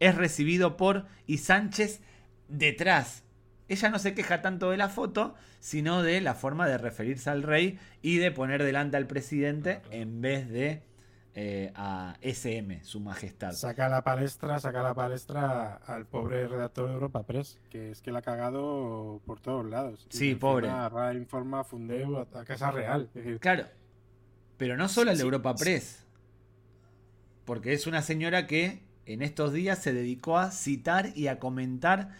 Es recibido por y Sánchez detrás. Ella no se queja tanto de la foto, sino de la forma de referirse al rey y de poner delante al presidente en vez de eh, a SM, su majestad. Saca la palestra, saca la palestra al pobre redactor de Europa Press, que es que la ha cagado por todos lados. Sí, pobre. Informa, Fundeu, a, Casa Real. Decir, Claro. Pero no solo el de Sí, Europa sí. Porque es una señora que en estos días se dedicó a citar y a comentar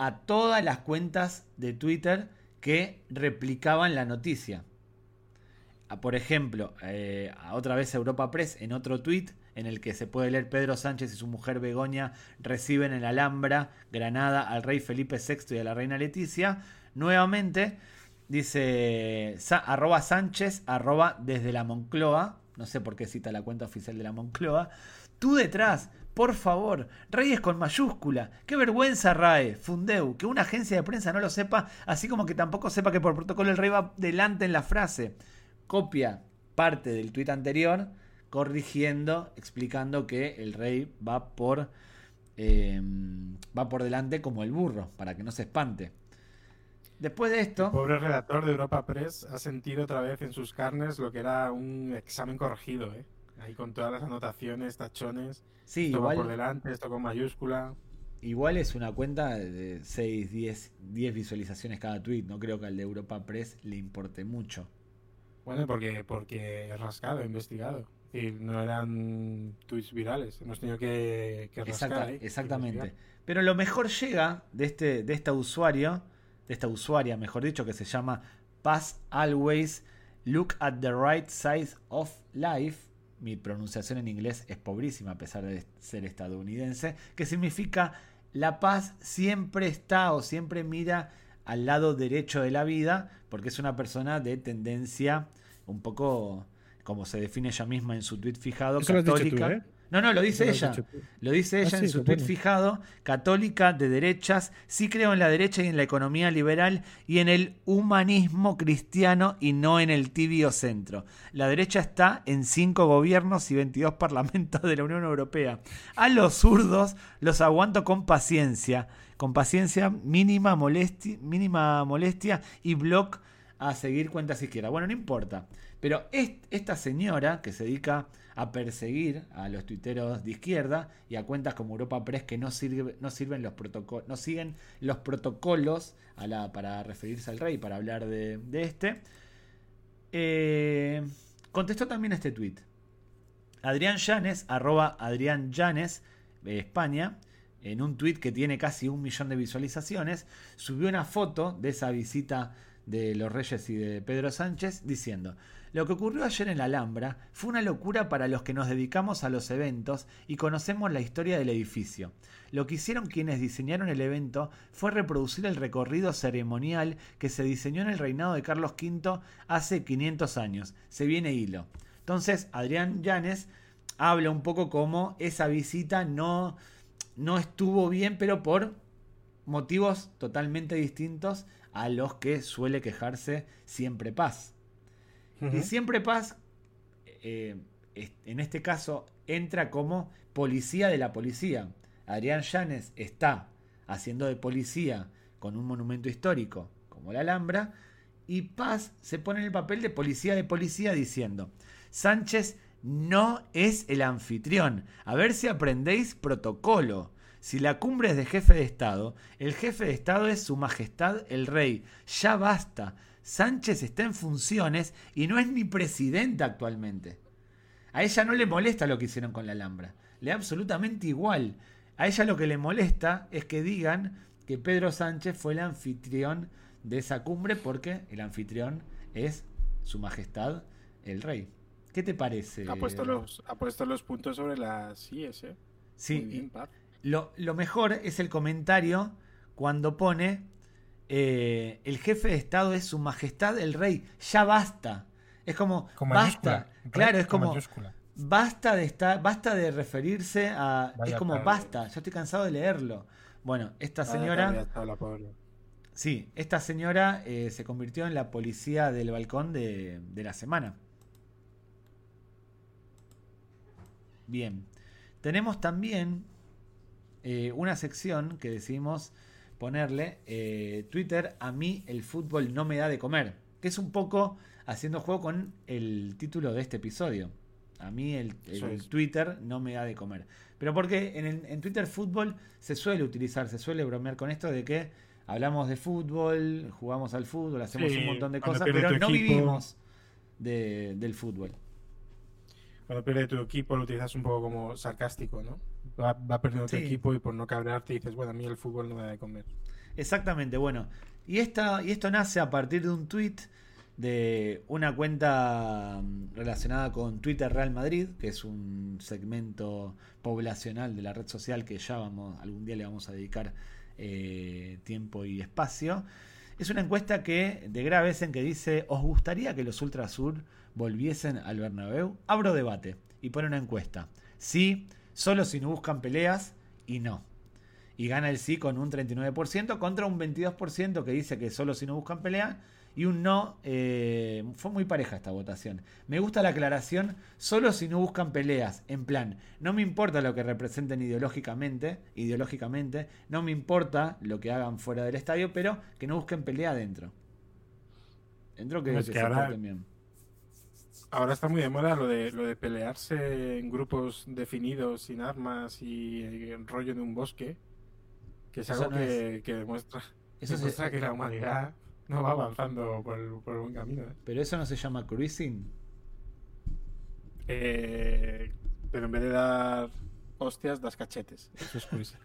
a todas las cuentas de Twitter que replicaban la noticia. Por ejemplo, eh, otra vez Europa Press en otro tweet en el que se puede leer Pedro Sánchez y su mujer Begoña reciben en Alhambra, Granada, al rey Felipe VI y a la reina Leticia. Nuevamente dice arroba Sánchez, arroba desde la Moncloa. No sé por qué cita la cuenta oficial de la Moncloa. Tú detrás, por favor, Reyes con mayúscula. Qué vergüenza, Rae, Fundeu, que una agencia de prensa no lo sepa, así como que tampoco sepa que por protocolo el rey va delante en la frase. Copia parte del tuit anterior, corrigiendo, explicando que el rey va por, eh, va por delante como el burro, para que no se espante. Después de esto, pobre redactor de Europa Press ha sentido otra vez en sus carnes lo que era un examen corregido, ¿eh? Ahí con todas las anotaciones, tachones. sí, esto va por igual delante, esto con mayúscula. igual es una cuenta de 6, 10, 10 visualizaciones cada tweet. No creo que al de Europa Press le importe mucho. Bueno, porque, porque he rascado, he investigado. Y no eran tweets virales. Hemos tenido que, rascar. exactamente. Pero lo mejor llega de este, de esta usuario, de esta usuaria, mejor dicho, que se llama Pass Always Look at the Right Side of Life. Mi pronunciación en inglés es pobrísima a pesar de ser estadounidense. Que significa la paz siempre está o siempre mira al lado derecho de la vida. Porque es una persona de tendencia un poco como se define ella misma en su tweet fijado, católica. ¿eh? No, no, lo dice ella. Lo, dice ah, ella en su tweet fijado, católica, de derechas. Sí creo en la derecha y en la economía liberal y en el humanismo cristiano y no en el tibio centro. La derecha está en cinco gobiernos y 22 parlamentos de la Unión Europea. A los zurdos los aguanto con paciencia. Con paciencia, mínima molestia, mínima molestia y blog a seguir cuentas izquierdas. Bueno, no importa. Pero esta señora que se dedica a perseguir a los tuiteros de izquierda y a cuentas como Europa Press que no, sirve, no sirven los protocolos, no siguen los protocolos a la, para referirse al rey, para hablar de, este. Eh, contestó también este tweet. Adrián Llanes, arroba Adrián Llanes, de España, en un tweet que tiene casi un millón de visualizaciones, subió una foto de esa visita de los Reyes y de Pedro Sánchez diciendo, lo que ocurrió ayer en la Alhambra fue una locura para los que nos dedicamos a los eventos y conocemos la historia del edificio. Lo que hicieron quienes diseñaron el evento fue reproducir el recorrido ceremonial que se diseñó en el reinado de Carlos V hace 500 años. Se viene hilo. Entonces, Adrián Llanes habla un poco como esa visita no, no estuvo bien, pero por motivos totalmente distintos a los que suele quejarse siempre paz. Y siempre paz, eh, en este caso, entra como policía de la policía. Adrián Llanes está haciendo de policía con un monumento histórico como la Alhambra, y Paz se pone en el papel de policía de policía diciendo, Sánchez no es el anfitrión, a ver si aprendéis protocolo. Si la cumbre es de jefe de Estado, el jefe de Estado es su majestad el rey. Ya basta. Sánchez está en funciones y no es ni presidente actualmente. A ella no le molesta lo que hicieron con la Alhambra. Le da absolutamente igual. A ella lo que le molesta es que digan que Pedro Sánchez fue el anfitrión de esa cumbre porque el anfitrión es su majestad el rey. ¿Qué te parece? Ha puesto los, ha puesto los puntos sobre las IES, ¿eh? Sí. Lo, mejor es el comentario cuando pone eh, el jefe de Estado es su majestad el rey. Ya basta. Es como, basta. Claro, es como basta de estar, basta de referirse a. es como basta. Yo estoy cansado de leerlo. Bueno, esta señora. sí, esta señora eh, se convirtió en la policía del balcón de, de la semana. Bien. Tenemos también eh, una sección que decidimos ponerle eh, Twitter, a mí el fútbol no me da de comer, que es un poco haciendo juego con el título de este episodio. A mí el, Twitter no me da de comer. Pero porque en, en, Twitter fútbol se suele utilizar, se suele bromear con esto de que hablamos de fútbol, jugamos al fútbol, hacemos un montón de cosas, pero no vivimos del fútbol. Cuando pierde tu equipo lo utilizas un poco como sarcástico, ¿no? Va, va perdiendo tu equipo y por no cabrearte dices, bueno, a mí el fútbol no me da de comer. Exactamente, bueno. Y, esta, y esto nace a partir de un tweet de una cuenta mm, relacionada con Twitter Real Madrid, que es un segmento poblacional de la red social que ya vamos, algún día le vamos a dedicar eh, tiempo y espacio. Es una encuesta que de Graves en que dice, ¿os gustaría que los Ultrasur volviesen al Bernabéu? Abro debate y pone una encuesta. Sí, solo si no buscan peleas y no. Y gana el sí con un 39% contra un 22% que dice que solo si no buscan peleas y un no. Eh, fue muy pareja esta votación. Me gusta la aclaración, solo si no buscan peleas. En plan, no me importa lo que representen ideológicamente, ideológicamente, no me importa lo que hagan fuera del estadio, pero que no busquen pelea adentro. Dentro que, se bien. Ahora está muy de moda lo de, lo de pelearse en grupos definidos, sin armas y el rollo de un bosque. Que es algo que, demuestra, eso que la humanidad no va avanzando por el, por buen camino. ¿eh? Pero eso no se llama cruising. Eh, pero en vez de dar hostias, das cachetes. Eso es cruising.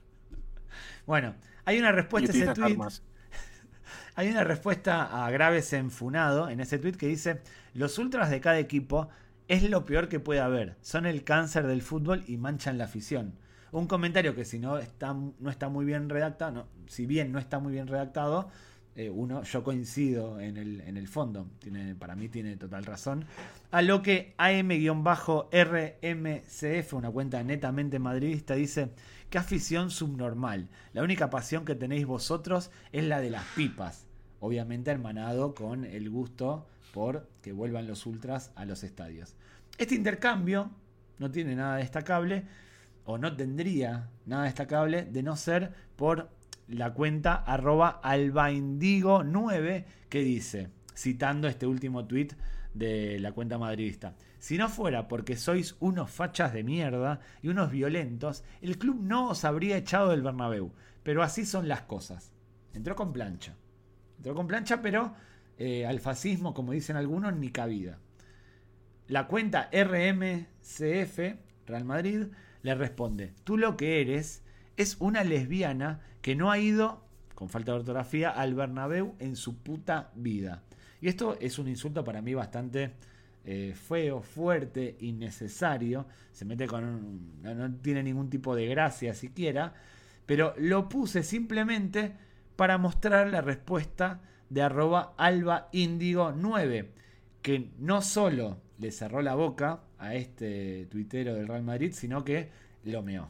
bueno, hay una respuesta a ese tweet. Hay una respuesta a Graves Enfunado en ese tweet que dice: Los ultras de cada equipo es lo peor que puede haber. Son el cáncer del fútbol y manchan la afición. Un comentario que si no está, no está muy bien redactado, no, si bien no está muy bien redactado, eh, uno, yo coincido en el, en el fondo, tiene, para mí tiene total razón. A lo que AM-RMCF, una cuenta netamente madridista, dice, qué afición subnormal. La única pasión que tenéis vosotros es la de las pipas. Obviamente hermanado con el gusto por que vuelvan los ultras a los estadios. Este intercambio no tiene nada destacable, o no tendría nada destacable, de no ser por la cuenta arroba albaindigo9 que dice, citando este último tweet de la cuenta madridista. Si no fuera porque sois unos fachas de mierda y unos violentos, el club no os habría echado del Bernabéu. Pero así son las cosas. Entró con plancha. Entró con plancha, pero eh, al fascismo, como dicen algunos, ni cabida. La cuenta RMCF, Real Madrid, le responde, tú lo que eres es una lesbiana que no ha ido, con falta de ortografía, al Bernabéu en su puta vida. Y esto es un insulto para mí bastante eh, feo, fuerte, innecesario. Se mete con no, tiene ningún tipo de gracia siquiera. Pero lo puse simplemente para mostrar la respuesta de arroba alba 9, que no solo le cerró la boca a este tuitero del Real Madrid, sino que lo meó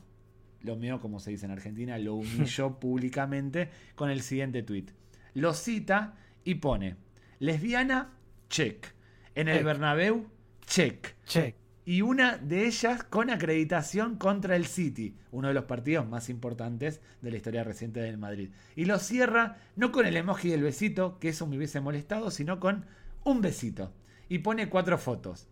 lo mío, como se dice en Argentina, lo humilló públicamente con el siguiente tuit. Lo cita y pone, lesbiana, check. En el Bernabéu, check. Check. Y una de ellas con acreditación contra el City, uno de los partidos más importantes de la historia reciente del Madrid. Y lo cierra no con el emoji del besito, que eso me hubiese molestado, sino con un besito. Y pone cuatro fotos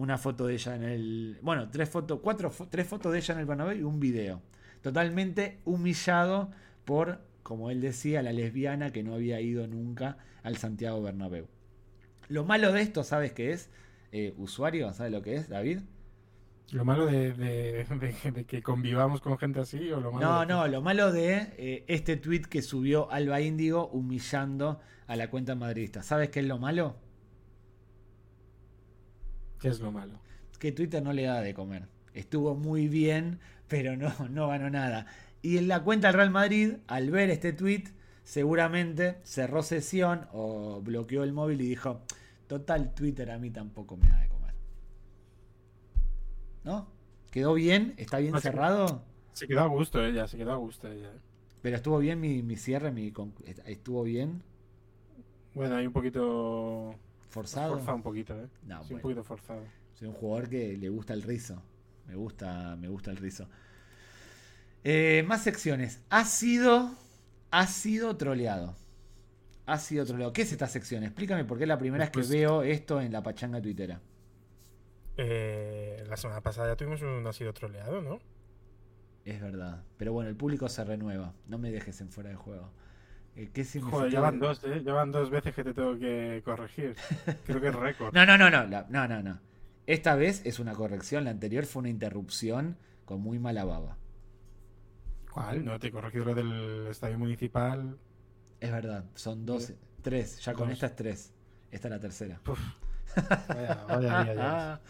una foto de ella en el. Bueno, tres fotos, cuatro, tres fotos de ella en el Bernabéu y un video. Totalmente humillado por, como él decía, la lesbiana que no había ido nunca al Santiago Bernabéu. Lo malo de esto, ¿sabes qué es? Eh, usuario, ¿sabes lo que es, David? ¿Lo malo de, que convivamos con gente así? ¿o lo malo no, no, lo malo de eh, este tweet que subió Alba Índigo humillando a la cuenta madridista. ¿Sabes qué es lo malo? ¿Qué es lo malo? Que Twitter no le da de comer. Estuvo muy bien, pero no, no ganó nada. Y en la cuenta del Real Madrid, al ver este tweet, seguramente cerró sesión o bloqueó el móvil y dijo, total, Twitter a mí tampoco me da de comer. ¿No? ¿Quedó bien? ¿Está bien cerrado? Se quedó a gusto ella, se quedó a gusto ella. Pero estuvo bien mi, cierre, mi, estuvo bien. Bueno, hay un poquito Forzado. Forzado un poquito, ¿eh? sí, un poquito forzado. Soy un jugador que le gusta el rizo. Me gusta, me gusta el rizo. Eh, más secciones. Ha sido. Ha sido troleado. Ha sido troleado. ¿Qué es esta sección? Explícame porque es la primera vez que veo esto en la pachanga tuitera. Eh, la semana pasada ya tuvimos un ha sido troleado, ¿no? Es verdad. Pero bueno, el público se renueva. No me dejes en fuera de juego. Eh, ¿Qué Joder, ya van dos, ¿eh? Ya van dos veces que te tengo que corregir. Creo que es récord. no, no, no, no, no, no, no. Esta vez es una corrección, la anterior fue una interrupción con muy mala baba. ¿Cuál? No, te he corregido lo del estadio municipal. Es verdad, son dos, tres, ya con esta es tres. Esta es la tercera. Vaya, vaya, vaya,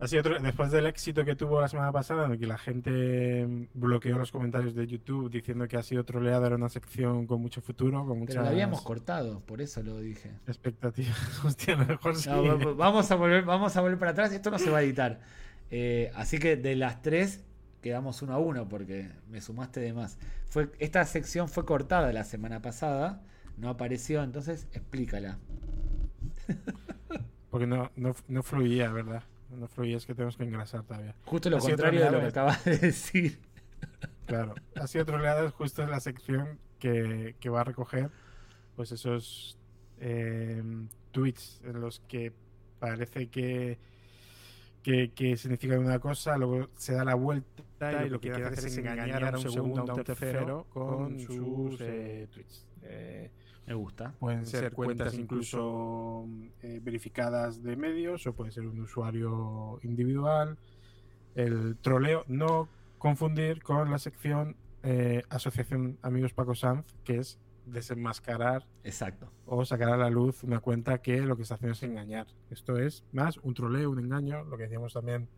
otro, después del éxito que tuvo la semana pasada, en el que la gente bloqueó los comentarios de YouTube diciendo que ha sido troleada, era una sección con mucho futuro, con muchas... Pero la habíamos cortado, por eso lo dije. Expectativas. Hostia, mejor sí. vamos, a volver, vamos a volver para atrás, esto no se va a editar. Eh, así que de las tres quedamos uno a uno porque me sumaste de más. Fue, esta sección fue cortada la semana pasada, no apareció, entonces explícala. Porque no, no, no fluía, ¿verdad? No es que tenemos que engrasar todavía. Justo lo contrario de lo que acabas de decir. Claro, ha sido troleada justo la sección que, va a recoger pues esos eh, tweets en los que parece que, que, que significan una cosa, luego se da la vuelta y lo que quiere hacer es engañar a un segundo, a un tercero con sus eh, tweets. Eh, Me gusta. Pueden ser cuentas incluso eh, verificadas de medios o puede ser un usuario individual. El troleo, no confundir con la sección eh, Asociación Amigos Paco Sanz, que es desenmascarar Exacto. o sacar a la luz una cuenta que lo que está haciendo es engañar. Esto es más un troleo, un engaño, lo que decíamos también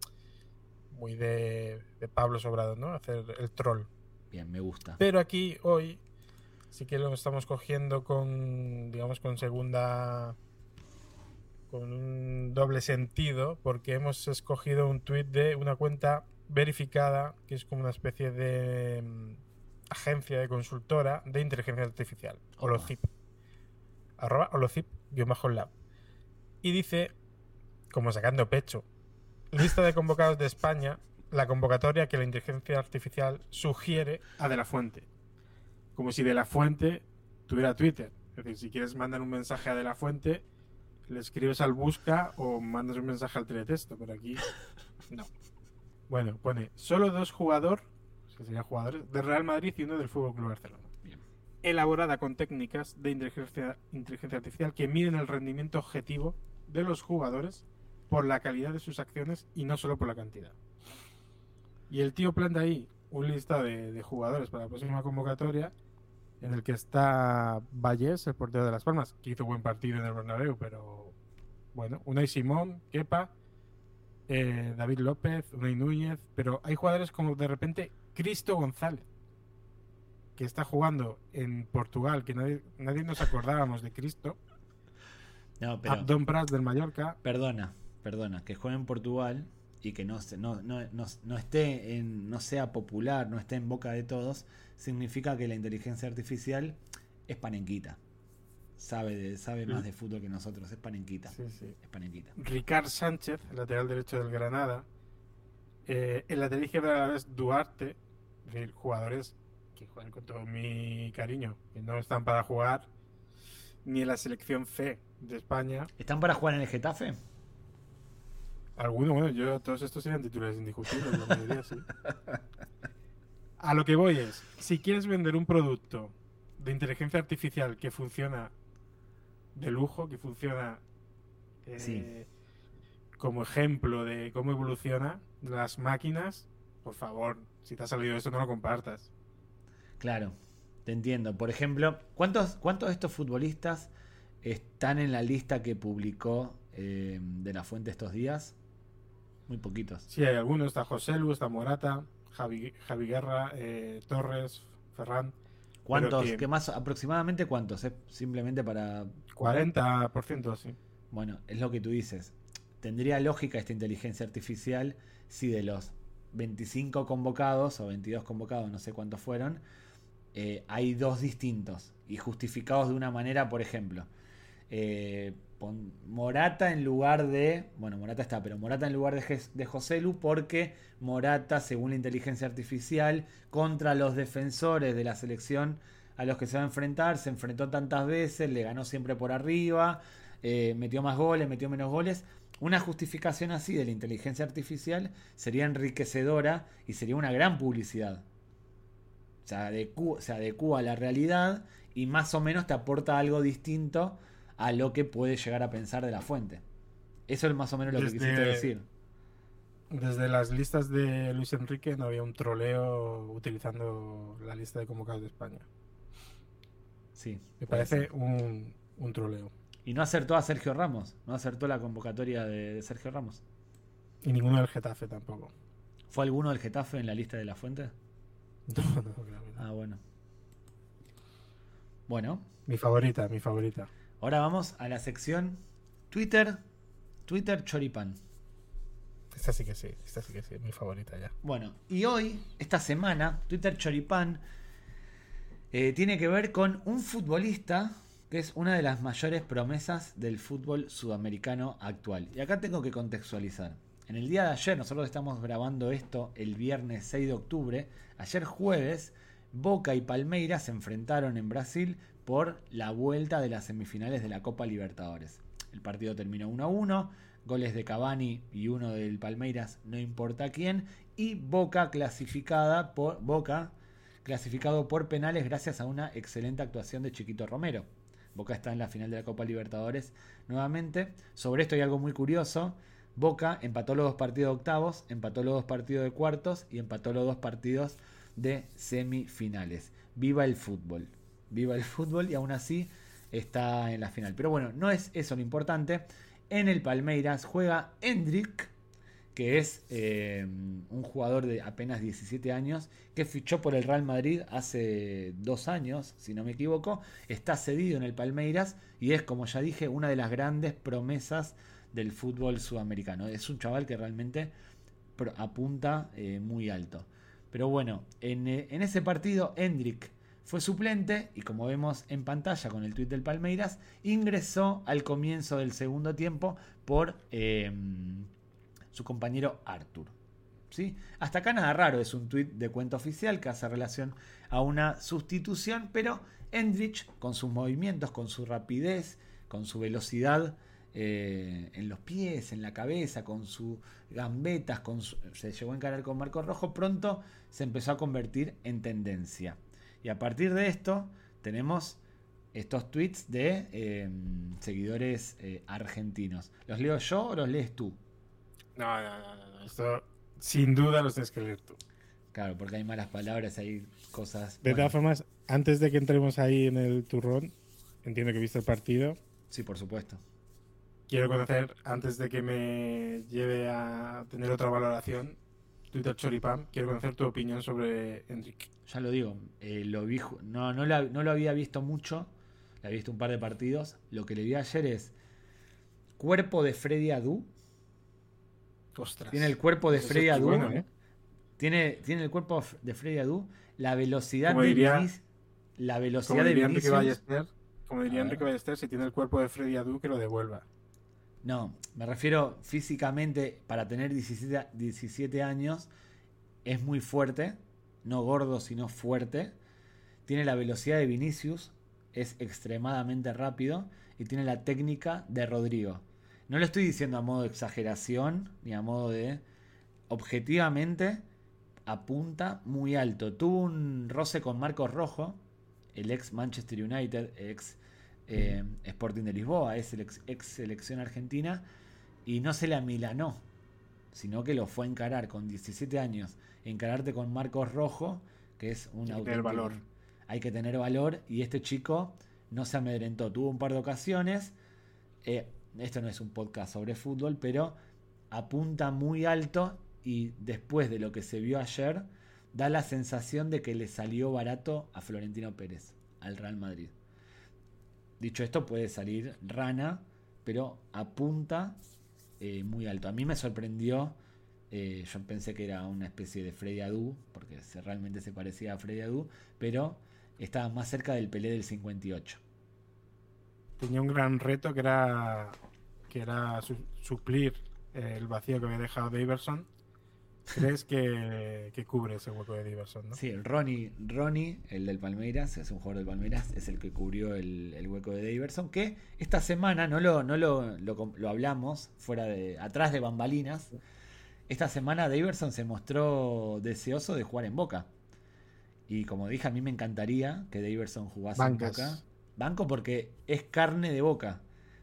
muy de, de Pablo Sobrado, ¿no? Hacer el troll. Bien, me gusta. Pero aquí hoy sí que lo estamos cogiendo con, digamos, con segunda, con un doble sentido, porque hemos escogido un tweet de una cuenta verificada, que es como una especie de agencia de consultora de inteligencia artificial. Holocip. Arroba Holocip-lab. Y dice, como sacando pecho, lista de convocados de España, la convocatoria que la inteligencia artificial sugiere a De La Fuente. Como si De La Fuente tuviera Twitter. Es decir, si quieres mandar un mensaje a De La Fuente, le escribes al busca o mandas un mensaje al teletexto, pero aquí no. Bueno, pone solo dos jugadores, que serían jugadores, de Real Madrid y uno del Fútbol Club Barcelona. Bien. Elaborada con técnicas de inteligencia, inteligencia artificial que miden el rendimiento objetivo de los jugadores por la calidad de sus acciones y no solo por la cantidad. Y el tío planta ahí un listado de, de jugadores para la próxima convocatoria en el que está Vallés, el portero de Las Palmas, que hizo buen partido en el Bernabéu, pero bueno, Unai Simón, Kepa, eh, David López, Unai Núñez, pero hay jugadores como de repente Cristo González, que está jugando en Portugal, que nadie, nadie nos acordábamos de Cristo, No, pero Abdón Prats del Mallorca, perdona, perdona, que juegue en Portugal y que no, no, no, no, esté en, no sea popular, no esté en boca de todos, significa que la inteligencia artificial es panenquita. Sabe, de, sabe más de fútbol que nosotros, es panenquita. Sí, sí. Es panenquita. Ricard Sánchez, el lateral derecho del Granada. Eh, el lateral izquierdo es Duarte. Es decir, jugadores que juegan con todo mi cariño, que no están para jugar ni en la selección C de España. ¿Están para jugar en el Getafe? Algunos, bueno, yo, todos estos serían titulares indiscutibles, la mayoría sí. A lo que voy es, si quieres vender un producto de inteligencia artificial que funciona de lujo, que funciona eh, Sí. como ejemplo de cómo evoluciona las máquinas, por favor, si te ha salido eso no lo compartas. Claro, te entiendo. Por ejemplo, ¿cuántos, cuántos de estos futbolistas están en la lista que publicó eh, de la fuente estos días? Muy poquitos. Sí, hay algunos, está José Lu, está Morata, Javi, Javi Guerra, eh, Torres, Ferran, ¿Cuántos? que- ¿Qué más? ¿Aproximadamente cuántos? Simplemente para 40% sí. Bueno, es lo que tú dices. Tendría lógica esta inteligencia artificial si de los 25 convocados o 22 convocados, no sé cuántos fueron, eh, hay dos distintos y justificados de una manera, por ejemplo. eh, pon Morata en lugar de. Bueno, Morata está, pero Morata en lugar de, José Lu, porque Morata, según la inteligencia artificial, contra los defensores de la selección a los que se va a enfrentar, se enfrentó tantas veces, le ganó siempre por arriba, eh, metió más goles, metió menos goles. Una justificación así de la inteligencia artificial sería enriquecedora y sería una gran publicidad. Se adecua, se adecua a la realidad y más o menos te aporta algo distinto a lo que puede llegar a pensar de la fuente. Eso es más o menos lo que quisiste decir. Desde las listas de Luis Enrique no había un troleo utilizando la lista de convocados de España. Sí. Me parece un, un troleo. Y no acertó a Sergio Ramos. No acertó la convocatoria de, de Sergio Ramos. Y ninguno del Getafe tampoco. ¿Fue alguno del Getafe en la lista de la fuente? No, no, no. Ah, bueno. Bueno, Mi favorita, mi favorita. ahora vamos a la sección Twitter. Twitter Choripan. Esta sí que sí, esta sí que sí, mi favorita ya. Bueno, y hoy, esta semana, Twitter Choripán eh, tiene que ver con un futbolista que es una de las mayores promesas del fútbol sudamericano actual. Y acá tengo que contextualizar. En el día de ayer, nosotros estamos grabando esto el viernes 6 de octubre, ayer jueves, Boca y Palmeiras se enfrentaron en Brasil por la vuelta de las semifinales de la Copa Libertadores. El partido terminó 1 a 1, goles de Cavani y uno del Palmeiras, no importa quién, y Boca clasificada por Boca clasificado por penales gracias a una excelente actuación de Chiquito Romero. Boca está en la final de la Copa Libertadores nuevamente. Sobre esto hay algo muy curioso. Boca empató los dos partidos de octavos, empató los dos partidos de cuartos y empató los dos partidos de semifinales. Viva el fútbol. Viva el fútbol y aún así está en la final. Pero bueno, no es eso lo importante. En el Palmeiras juega Hendrik, que es eh, un jugador de apenas 17 años, que fichó por el Real Madrid hace dos años, si no me equivoco. Está cedido en el Palmeiras y es, como ya dije, una de las grandes promesas del fútbol sudamericano. Es un chaval que realmente apunta eh, muy alto. Pero bueno, en, eh, ese partido, Hendrik fue suplente y como vemos en pantalla con el tuit del Palmeiras, ingresó al comienzo del segundo tiempo por su compañero Arthur. ¿Sí? Hasta acá nada raro, es un tuit de cuenta oficial que hace relación a una sustitución, pero Endrich, con sus movimientos, con su rapidez, con su velocidad eh, en los pies, en la cabeza, con sus gambetas, con se llegó a encarar con Marco Rojo, pronto se empezó a convertir en tendencia. Y a partir de esto tenemos estos tweets de em, seguidores eh, argentinos. ¿Los leo yo o los lees tú? No, no, no, no. Esto sin duda los tienes que leer tú. Claro, porque hay malas palabras, hay cosas. De todas formas, antes de que entremos ahí en el turrón, entiendo que viste el partido. Sí, por supuesto. Quiero conocer, antes de que me lleve a tener otra valoración, Twitter Choripam, quiero conocer tu opinión sobre Enrique. Ya lo digo, eh, lo vi, no, no, lo había visto mucho, le había visto un par de partidos. Lo que le vi ayer es cuerpo de Freddy Adu. Ostras. Tiene el cuerpo de Freddy Adu. ¿eh? tiene, tiene el cuerpo de Freddy Adu. La velocidad de diría, La velocidad de Vinicius. como diría Enrique Ballester, si tiene el cuerpo de Freddy Adu, que lo devuelva. No, me refiero físicamente, para tener 17, 17 años, es muy fuerte, no gordo, sino fuerte. Tiene la velocidad de Vinicius, es extremadamente rápido y tiene la técnica de Rodrigo. No lo estoy diciendo a modo de exageración ni a modo de... Objetivamente apunta muy alto. Tuvo un roce con Marcos Rojo, el ex Manchester United, ex eh, Sporting de Lisboa, es el ex, selección argentina, y no se la milanó, sino que lo fue a encarar con 17 años, encararte con Marcos Rojo, que es un hay que valor. Hay que tener valor, y este chico no se amedrentó, tuvo un par de ocasiones. Eh, esto no es un podcast sobre fútbol, pero apunta muy alto y después de lo que se vio ayer, da la sensación de que le salió barato a Florentino Pérez, al Real Madrid. Dicho esto, puede salir rana, pero apunta eh, muy alto. A mí me sorprendió. Eh, yo pensé que era una especie de Freddy Adu, porque realmente se parecía a Freddy Adu, pero estaba más cerca del Pelé del 58. Tenía un gran reto que era, que era suplir el vacío que había dejado Daverson ¿Crees que, cubre ese hueco de Diverson? ¿no? Sí, Ronnie, Ronnie, el del Palmeiras, es un jugador del Palmeiras, es el que cubrió el, hueco de Diverson, que esta semana no lo, no lo, lo, hablamos fuera de atrás de bambalinas. Esta semana Daverson se mostró deseoso de jugar en Boca. Y como dije, a mí me encantaría que Daverson jugase en Boca. Banco porque es carne de Boca.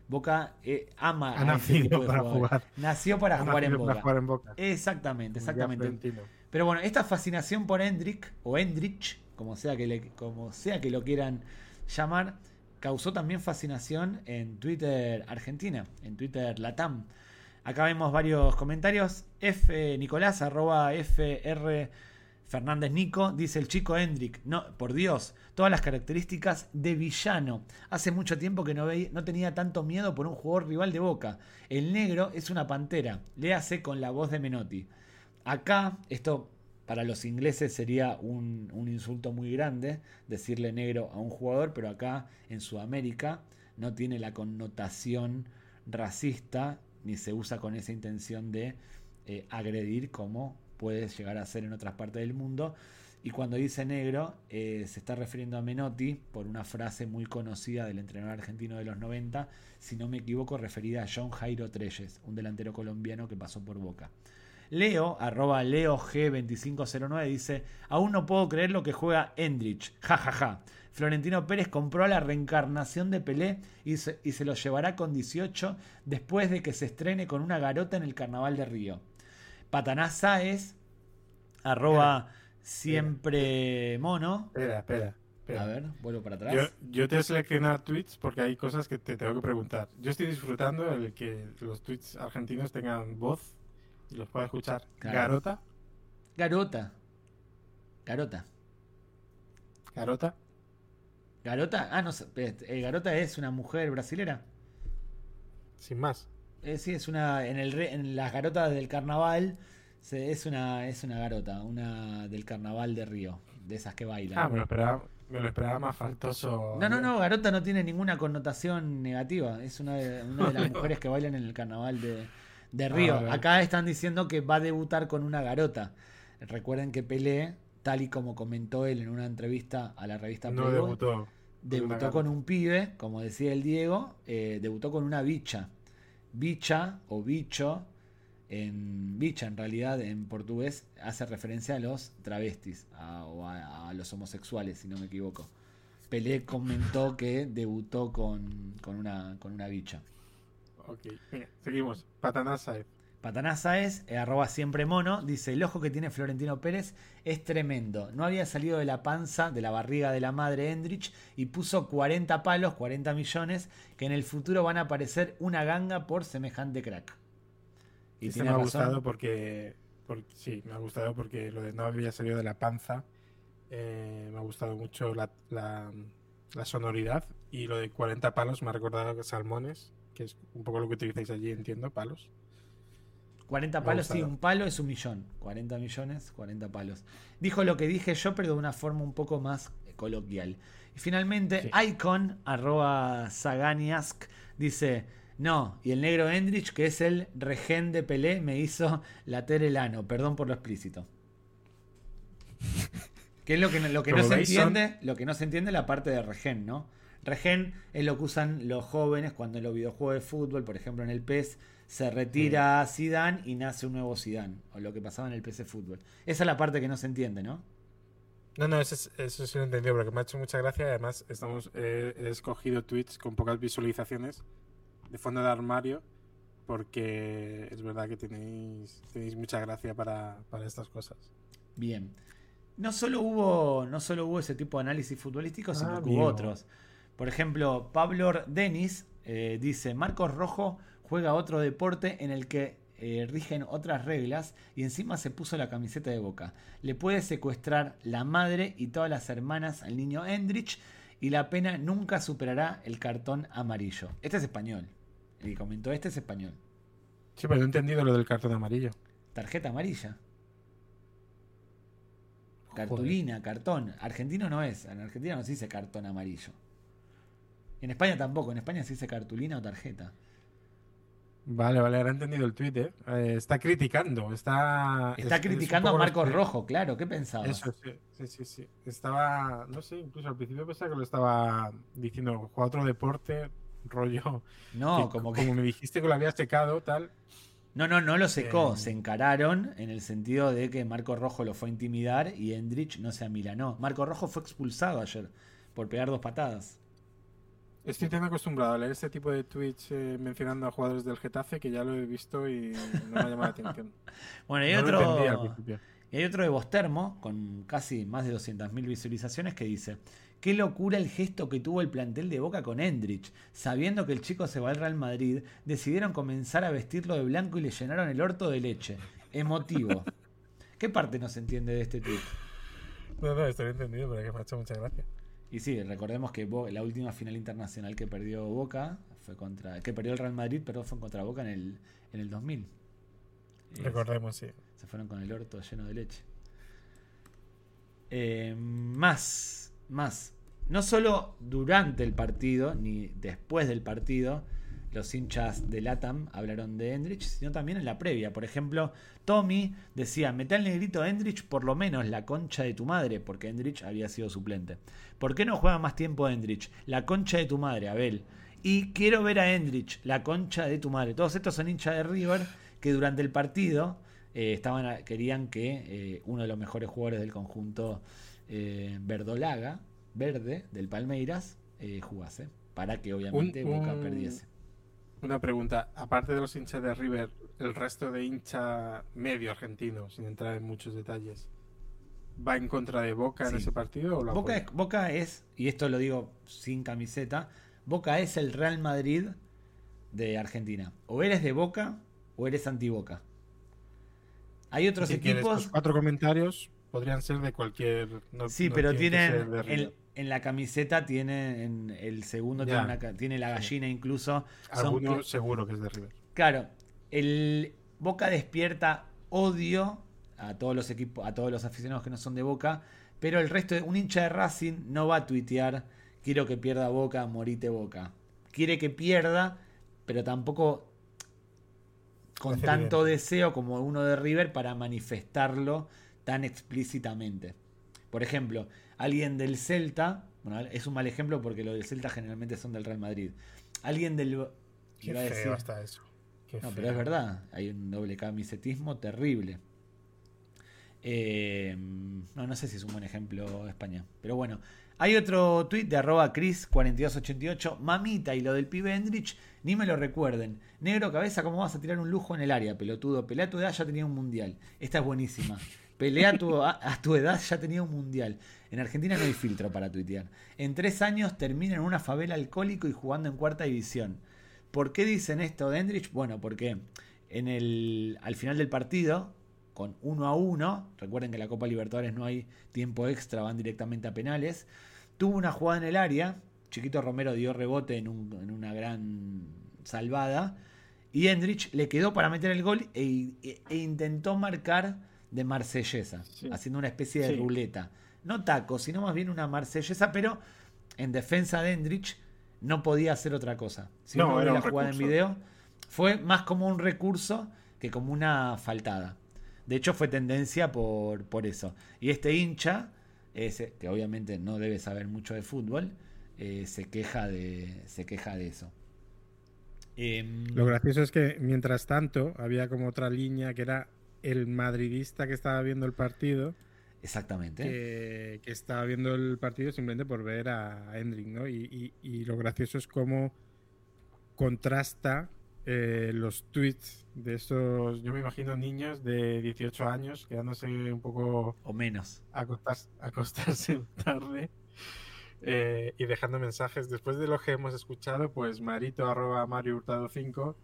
Boca eh, ama ha nacido para jugar. Nació para, jugar en, Boca. Exactamente, exactamente. Pero bueno, esta fascinación por Hendrik o Hendrich, como sea que le, como sea que lo quieran llamar, causó también fascinación en Twitter Argentina, en Twitter Latam. Acá vemos varios comentarios. F Nicolás arroba FR Fernández Nico, dice el chico Hendrik, no, por Dios, todas las características de villano. Hace mucho tiempo que no, no tenía tanto miedo por un jugador rival de Boca. El negro es una pantera, le hace con la voz de Menotti. Acá, esto para los ingleses sería un, un insulto muy grande, decirle negro a un jugador, pero acá en Sudamérica no tiene la connotación racista ni se usa con esa intención de eh, agredir como puede llegar a ser en otras partes del mundo. Y cuando dice negro, eh, se está refiriendo a Menotti por una frase muy conocida del entrenador argentino de los 90, si no me equivoco, referida a John Jairo Treyes, un delantero colombiano que pasó por Boca. Leo, arroba LeoG2509, dice: Aún no puedo creer lo que juega Endrich. Ja, ja, ja. Florentino Pérez compró la reencarnación de Pelé y se, y se lo llevará con 18 después de que se estrene con una garota en el Carnaval de Río. Pataná Sáez, arroba siempre mono. Espera, espera. espera. A ver, vuelvo para atrás. Yo, yo te he seleccionado tweets porque hay cosas que te tengo que preguntar. Yo estoy disfrutando el que los tweets argentinos tengan voz y los pueda escuchar. Claro. Garota, Garota. Garota. Garota. Garota. Ah, no sé. eh, Garota es una mujer brasilera. Sin más. Eh, sí, es una. En, el, en las garotas del carnaval. se- es, una, es una garota. Una del carnaval de Río. De esas que bailan. Ah, me lo esperaba, me lo esperaba más faltoso. No, no, no, Garota no tiene ninguna connotación negativa. Es una de, una de las mujeres que bailan en el carnaval de, de Río. Ah, vale. Acá están diciendo que va a debutar con una garota. Recuerden que Pelé, tal y como comentó él en una entrevista a la revista No Playboy, debutó. debutó con un pibe, como decía el Diego, eh, debutó con una bicha. Bicha o bicho, en bicha en realidad en portugués hace referencia a los travestis o a, los homosexuales, si no me equivoco. Pelé comentó que debutó con, con, una, con una bicha. Ok, seguimos. Pataná Saez. Patanaza es, eh, arroba siempre mono, dice, el ojo que tiene Florentino Pérez es tremendo. No había salido de la panza, de la barriga de la madre Endrich, y puso 40 palos, 40 millones, que en el futuro van a aparecer una ganga por semejante crack. Y tiene me ha razón. gustado porque, porque- Sí, me ha gustado porque lo de no había salido de la panza. eh, me ha gustado mucho la, la, la sonoridad. Y lo de 40 palos me ha recordado a salmones, que es un poco lo que utilizáis allí, entiendo, palos. 40 Me ha palos, sí, un palo es un millón. 40 millones, 40 palos. Dijo lo que dije yo, pero de una forma un poco más coloquial. Y finalmente, Sí. Icon, arroba Saganiask, dice: No, y el negro Endrich, que es el regen de Pelé, me hizo later el ano. Perdón por lo explícito. Que es lo que no, lo que no Como se entiende, lo que no se entiende es la parte de regen, ¿no? Regen es lo que usan los jóvenes cuando en los videojuegos de fútbol, por ejemplo en el PES, se retira Zidane y nace un nuevo Zidane, o lo que pasaba en el PC Fútbol. Esa es la parte que no se entiende, ¿no? No, no, eso, es- eso sí lo he entendido, porque me ha hecho mucha gracia. Además, estamos, eh, he escogido tweets con pocas visualizaciones de fondo de armario, porque es verdad que tenéis, tenéis mucha gracia para, para estas cosas. Bien. No solo hubo, no solo hubo ese tipo de análisis futbolístico, sino Ah, que hubo otros. Por ejemplo, Pablo Denis eh, dice, Marcos Rojo juega otro deporte en el que eh, rigen otras reglas y encima se puso la camiseta de boca. Le puede secuestrar la madre y todas las hermanas al niño Endrich y la pena nunca superará el cartón amarillo. Este es español. El que comentó este es español. Sí, pero no he entendido lo del cartón amarillo. Tarjeta amarilla. Cartulina, cartón. Argentino no es. En Argentina no se dice cartón amarillo. En España tampoco. En España se dice cartulina o tarjeta. Vale, vale, ahora he entendido el tweet, ¿eh? Eh, está criticando, está... Está es- es un criticando a Marcos Rojo, claro. ¿Qué pensabas? Eso, sí, sí, sí, sí. Estaba, no sé, incluso al principio pensaba que lo estaba diciendo, juega otro deporte, rollo... no, que como que. Como me dijiste que lo había secado, tal... No, no, no lo secó. Eh. Se encararon en el sentido de que Marcos Rojo lo fue a intimidar y Endrich no se amilanó. Marcos Rojo fue expulsado ayer por pegar dos patadas. Estoy tan acostumbrado a leer este tipo de tweets eh, mencionando a jugadores del Getafe que ya lo he visto y no me ha llamado la atención. Bueno, y No lo entendí al otro. Y hay otro de Bostermo, con casi más de 200.000 visualizaciones, que dice: Qué locura el gesto que tuvo el plantel de Boca con Endrich. Sabiendo que el chico se va al Real Madrid, decidieron comenzar a vestirlo de blanco y le llenaron el orto de leche. Emotivo. ¿Qué parte no se entiende de este tweet? No, no, estoy entendido, pero que me ha hecho mucha gracia. Y sí, recordemos que Bo- la última final internacional que perdió Boca fue contra. que perdió el Real Madrid, pero fue contra Boca en el, en el 2000. Y Recordemos, sí. Se fueron con el orto lleno de leche. Eh, más, más. No solo durante el partido, ni después del partido, los hinchas de Latam hablaron de Endrich, sino también en la previa. Por ejemplo, Tommy decía, mete al negrito Endrich por lo menos la concha de tu madre, porque Endrich había sido suplente. ¿Por qué no juega más tiempo Endrich? La concha de tu madre, Abel. Y quiero ver a Endrich, la concha de tu madre. Todos estos son hinchas de River que durante el partido eh, estaban, querían que eh, uno de los mejores jugadores del conjunto eh, verdolaga, verde, del Palmeiras, jugase. Para que obviamente Boca perdiese. Una pregunta, aparte de los hinchas de River, el resto de hincha medio argentino, sin entrar en muchos detalles, ¿va en contra de Boca en ese partido? O Boca, es, Boca es, y esto lo digo sin camiseta, Boca es el Real Madrid de Argentina. O eres de Boca o eres anti-Boca. Hay otros equipos. cuatro comentarios podrían ser de cualquier. sí, pero tienen. En la camiseta tiene. En el segundo tiene, la gallina incluso. Alguno seguro que es de River. Claro. El Boca despierta odio a todos los equipos, a todos los aficionados que no son de Boca. Pero el resto de un hincha de Racing no va a tuitear. Quiero que pierda Boca, morite Boca. Quiere que pierda, pero tampoco con tanto deseo como uno de River para manifestarlo tan explícitamente. Por ejemplo, alguien del Celta, bueno, es un mal ejemplo porque los del Celta generalmente son del Real Madrid. Alguien del... Qué feo está eso. no, pero es verdad, hay un doble camisetismo terrible. Eh, no, no sé si es un buen ejemplo España. Pero bueno, hay otro tweet de arroba Chris4288. Mamita y lo del pibe Endrich, ni me lo recuerden. Negro cabeza, ¿cómo vas a tirar un lujo en el área, pelotudo? Pelea a tu edad, ya tenía un mundial. Esta es buenísima. Pelea a tu, edad, ya tenía un mundial. En Argentina no hay filtro para tuitear. En tres años termina en una favela alcohólico y jugando en cuarta división. ¿Por qué dicen esto de Endrich? Bueno, porque en el, al final del partido, con uno a uno, recuerden que en la Copa Libertadores no hay tiempo extra, van directamente a penales, tuvo una jugada en el área, Chiquito Romero dio rebote en, una gran salvada, y Endrich le quedó para meter el gol e, e intentó marcar de marsellesa, haciendo una especie de ruleta. No taco, sino más bien una marsellesa, pero en defensa de Endrich no podía hacer otra cosa. Si no, la jugada en video, fue más como un recurso que como una faltada. De hecho, fue tendencia por, por eso. Y este hincha, ese, que obviamente no debe saber mucho de fútbol, eh, se, queja de, se queja de eso. Em, Lo gracioso es que, mientras tanto, había como otra línea que era el madridista que estaba viendo el partido. Exactamente. Que, estaba viendo el partido simplemente por ver a Hendrik, ¿no? Y, y lo gracioso es cómo contrasta eh, los tweets de esos, yo me imagino niños de 18 años quedándose un poco... O menos. Acostarse, acostarse tarde eh, y dejando mensajes. Después de lo que hemos escuchado, pues Marito arroba Mario Hurtado 5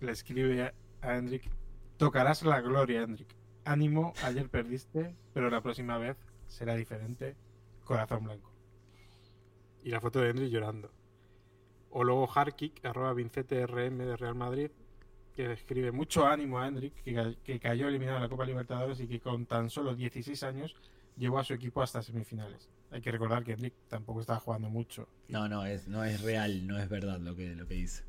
le escribe a Hendrik, tocarás la gloria, Hendrik. Ánimo, ayer perdiste, pero la próxima vez será diferente. Corazón blanco. Y la foto de Hendrik llorando. O luego Harkick, arroba Vincete RM de Real Madrid, que escribe mucho ánimo a Hendrik, que, cayó eliminado en la Copa Libertadores y que con tan solo 16 años llevó a su equipo hasta semifinales. Hay que recordar que Hendrik tampoco estaba jugando mucho. No, no, es, no es real, no es verdad lo que, lo que dice.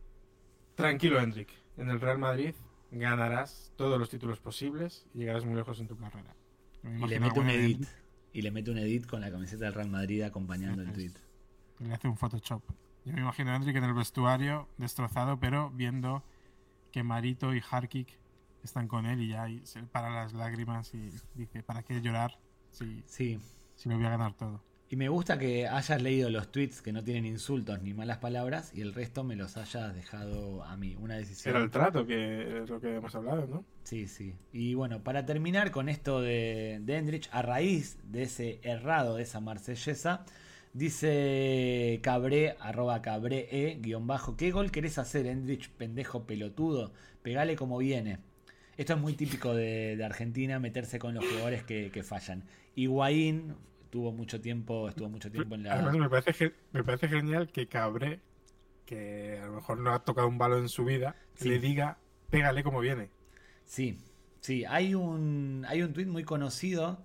Tranquilo, Hendrik. En el Real Madrid ganarás todos los títulos posibles y llegarás muy lejos en tu carrera. Y le mete un edit. Y le mete un edit con la camiseta del Real Madrid acompañando el tweet. Le hace un Photoshop. Yo me imagino a Hendrik en el vestuario, destrozado, pero viendo que Marito y Harkick están con él y ya se para las lágrimas y dice, ¿para qué llorar si, sí. si me voy a ganar todo? Y me gusta que hayas leído los tweets que no tienen insultos ni malas palabras y el resto me los hayas dejado a mí. Una decisión. Pero el trato, que lo que hemos hablado, ¿no? Sí, sí. Y bueno, para terminar con esto de, de Endrich, a raíz de ese errado, de esa marsellesa, Dice Cabré, arroba Cabré E, guion bajo. ¿Qué gol querés hacer, Endrich, pendejo pelotudo? Pegale como viene. Esto es muy típico de, Argentina, meterse con los jugadores que, fallan. Higuaín tuvo mucho tiempo, estuvo mucho tiempo en la. me parece, me parece genial que Cabré, que a lo mejor no ha tocado un balón en su vida, le diga, pégale como viene. Sí, sí. Hay un, hay un tuit muy conocido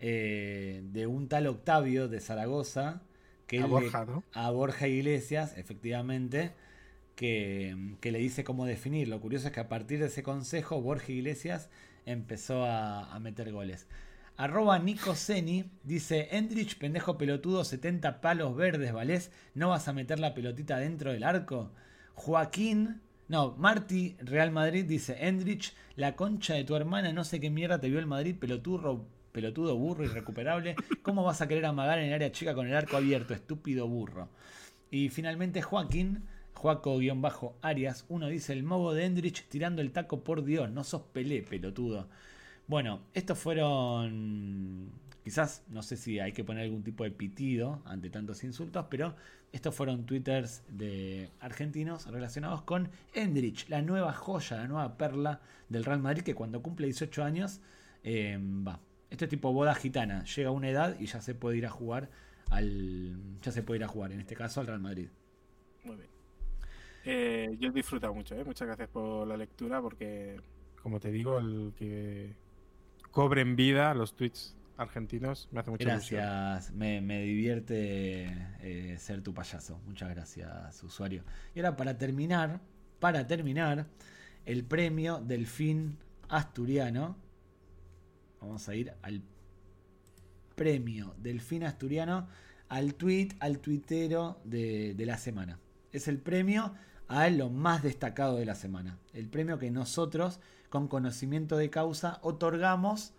eh, de un tal Octavio de Zaragoza. Que a Borja, ¿no? A Borja Iglesias, efectivamente. que, le dice cómo definir. Lo curioso es que a partir de ese consejo, Borja Iglesias empezó a, meter goles. Arroba Nico Seni dice: Endrich, pendejo pelotudo, 70 palos verdes, ¿valés? ¿No vas a meter la pelotita dentro del arco? Joaquín, no, Marty Real Madrid dice: Endrich, la concha de tu hermana, no sé qué mierda te vio el Madrid, pelotudo, pelotudo burro, irrecuperable. ¿Cómo vas a querer amagar en el área chica con el arco abierto, estúpido burro? Y finalmente Joaquín Juaco-Arias, uno dice el mobo de Endrich tirando el taco por Dios, no sos pelé, pelotudo. Bueno, estos fueron, quizás, no sé si hay que poner algún tipo de pitido ante tantos insultos, pero estos fueron twitters de argentinos relacionados con Endrich, la nueva joya, la nueva perla del Real Madrid que cuando cumple 18 años eh, va. Este tipo boda gitana, llega a una edad y ya se puede ir a jugar al, ya se puede ir a jugar, en este caso al Real Madrid. Muy bien. Eh, yo he disfrutado mucho, ¿eh? muchas gracias por la lectura porque, como te digo, el que cobren vida los tweets argentinos me hace mucha gracias. Me, me, divierte eh, ser tu payaso. Muchas gracias, usuario. Y ahora para terminar, para terminar, el premio Delfín Asturiano. Vamos a ir al premio Delfín Asturiano, al tweet, al tuitero de, de la semana. Es el premio a lo más destacado de la semana. El premio que nosotros, con conocimiento de causa, otorgamos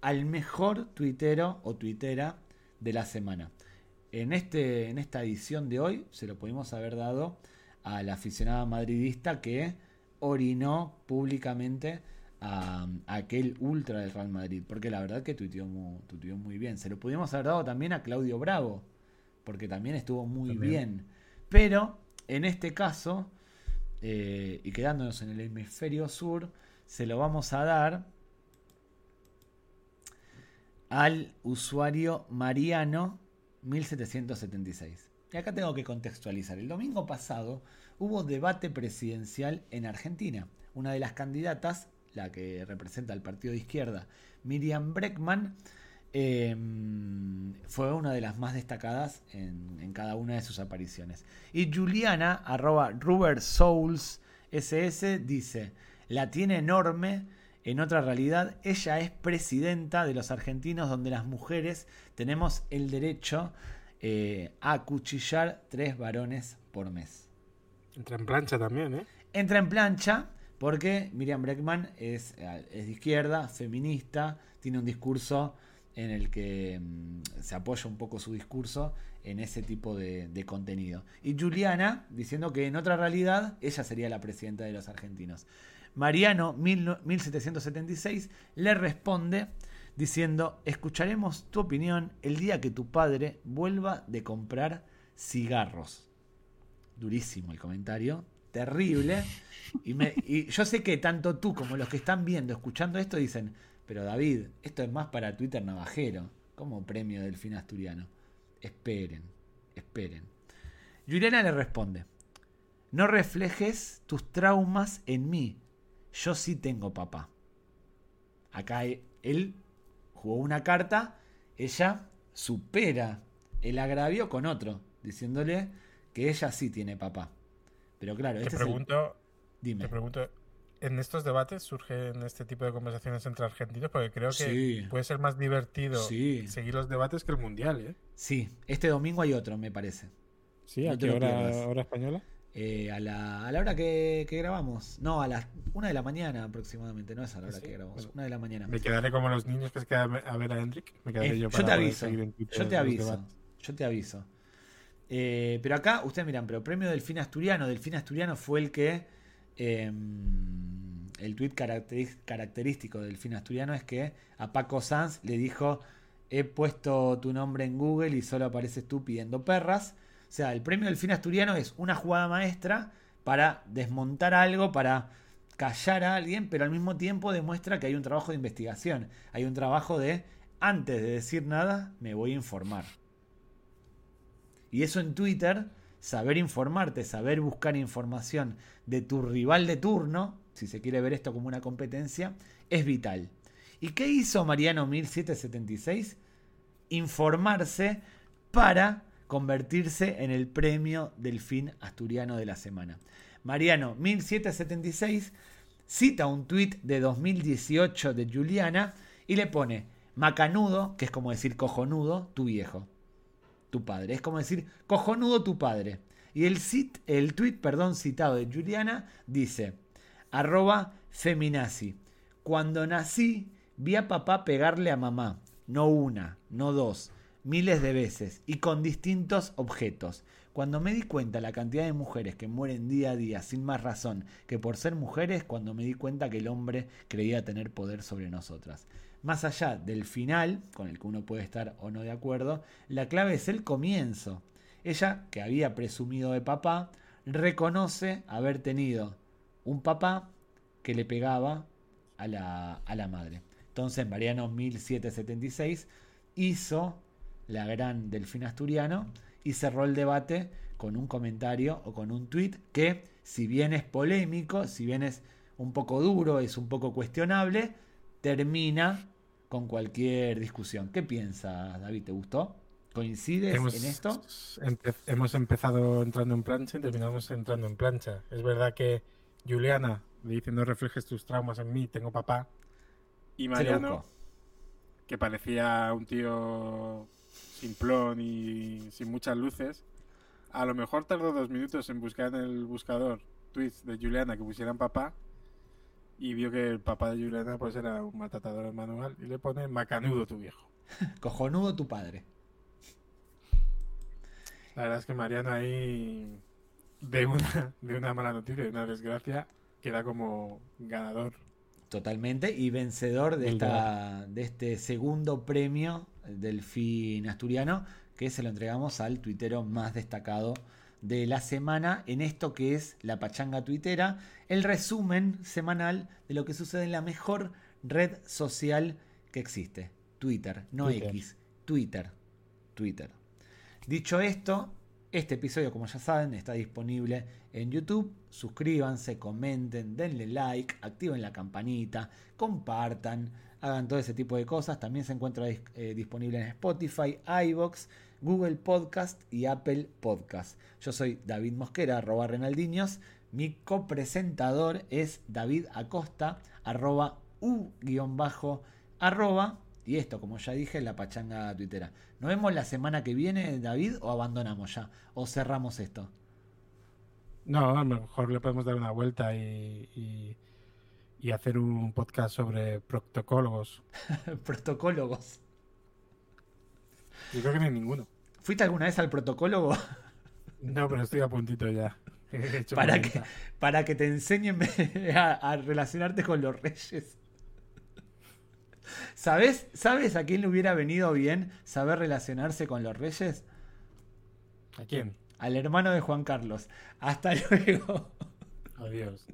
al mejor tuitero o tuitera de la semana. En, este, en esta edición de hoy se lo pudimos haber dado a la aficionada madridista que orinó públicamente a, aquel ultra del Real Madrid. Porque la verdad que tuiteó muy, muy bien. Se lo pudimos haber dado también a Claudio Bravo. Porque también estuvo muy bien. Pero en este caso, eh, y quedándonos en el hemisferio sur, se lo vamos a dar al usuario Mariano 1776. Y acá tengo que contextualizar. El domingo pasado hubo debate presidencial en Argentina. Una de las candidatas, la que representa al partido de izquierda, Miriam Breckman, Em, fue una de las más destacadas en, cada una de sus apariciones. Y Juliana, arroba Souls SS, dice, la tiene enorme, en otra realidad, ella es presidenta de los argentinos donde las mujeres tenemos el derecho eh, a cuchillar tres varones por mes. Entra en plancha también, ¿eh? Entra en plancha porque Miriam Breckman es, eh, es de izquierda, feminista, tiene un discurso en el que mm, se apoya un poco su discurso en ese tipo de, contenido. Y Juliana diciendo que en otra realidad ella sería la presidenta de los argentinos. Mariano, 1776, le responde diciendo, escucharemos tu opinión el día que tu padre vuelva de comprar cigarros. Durísimo el comentario, terrible. Y, y yo sé que tanto tú como los que están viendo, escuchando esto, dicen, pero David, esto es más para Twitter navajero, como premio del fin asturiano. Esperen, esperen. Juliana le responde, no reflejes tus traumas en mí, yo sí tengo papá. Acá él jugó una carta, ella supera el agravio con otro, diciéndole que ella sí tiene papá. Pero claro, te este pregunto, Dime. Te pregunto, en estos debates surgen este tipo de conversaciones entre argentinos porque creo que puede ser más divertido seguir los debates que el mundial, ¿eh? Sí, este domingo hay otro, me parece. ¿Sí? ¿A qué hora, hora, española? Eh, a, la, a, la, hora que, grabamos. No, a las una de la mañana aproximadamente, no es a la hora que grabamos. una de la mañana. Me quedaré como los niños que se quedan a ver a Hendrik. Me quedaré eh, yo, para yo te aviso. Yo te aviso. Yo te aviso. pero acá, ustedes miran, pero premio Delfín Asturiano. Delfín Asturiano fue el que Em, el tuit característico del fin asturiano es que a Paco Sanz le dijo, he puesto tu nombre en Google y solo apareces tú pidiendo perras. Sea, el premio del fin asturiano es una jugada maestra para desmontar algo, para callar a alguien, pero al mismo tiempo demuestra que hay un trabajo de investigación, hay un trabajo de, antes de decir nada, me voy a informar. Y eso en Twitter saber informarte, saber buscar información de tu rival de turno, si se quiere ver esto como una competencia, es vital. ¿Y qué hizo Mariano 1776? Informarse para convertirse en el premio Delfín Asturiano de la semana. Mariano, 1776, cita un tuit de 2018 de Juliana y le pone macanudo, que es como decir cojonudo, tu viejo, tu padre. Es como decir cojonudo tu padre. Y el, sit, el tweet perdón, citado de Juliana dice, arroba feminazi. Cuando nací, vi a papá pegarle a mamá, no una, no dos, miles de veces y con distintos objetos. Cuando me di cuenta la cantidad de mujeres que mueren día a día sin más razón que por ser mujeres, cuando me di cuenta que el hombre creía tener poder sobre nosotras. Más allá del final, con el que uno puede estar o no de acuerdo, la clave es el comienzo. Ella, que había presumido de papá, reconoce haber tenido un papá que le pegaba a la, a la madre. Entonces, Mariano 1776 hizo la gran Delfín Asturiano y cerró el debate con un comentario o con un tuit que, si bien es polémico, si bien es un poco duro, es un poco cuestionable, termina con cualquier discusión. ¿Qué piensas, David? ¿Te gustó? ¿Coincides en esto? hemos empezado entrando en plancha y terminamos entrando en plancha. Es verdad que Juliana le dice no reflejes tus traumas en mí, tengo papá. Y Mariano, que parecía un tío simplón y sin muchas luces, a lo mejor tardó dos minutos en buscar en el buscador tweets de Juliana que pusieran papá y vio que el papá de Juliana pues era un matatador manual y le pone macanudo tu viejo. Cojonudo tu padre. La verdad es que Mariano ahí de una, de una mala noticia, de una desgracia, queda como ganador. Totalmente, y vencedor de, esta, de este segundo premio del fin asturiano, que se lo entregamos al tuitero más destacado de la semana en esto que es la pachanga tuitera, el resumen semanal de lo que sucede en la mejor red social que existe, Twitter, no X, Twitter, Twitter. Dicho esto, este episodio, como ya saben, está disponible en YouTube. Suscríbanse, comenten, denle like, activen la campanita, compartan, hagan todo ese tipo de cosas. También se encuentra eh, disponible en Spotify, iBox, Google Podcast y Apple Podcast. Yo soy David Mosquera, arroba Renaldiños. Mi copresentador es David Acosta, arroba u-arroba y esto, como ya dije, la pachanga tuitera. ¿Nos vemos la semana que viene, David, o abandonamos ya? ¿O cerramos esto? No, mejor le podemos dar una vuelta y, hacer un podcast sobre proctocólogos. ¿Proctocólogos? Yo creo que no hay ninguno. ¿Fuiste alguna vez al protocólogo? no, pero estoy a puntito ya. para, que, para que te enseñen a relacionarte con los reyes. ¿Sabes, ¿Sabes a quién le hubiera venido bien saber relacionarse con los reyes? ¿A quién? Al hermano de Juan Carlos. Hasta luego. Adiós.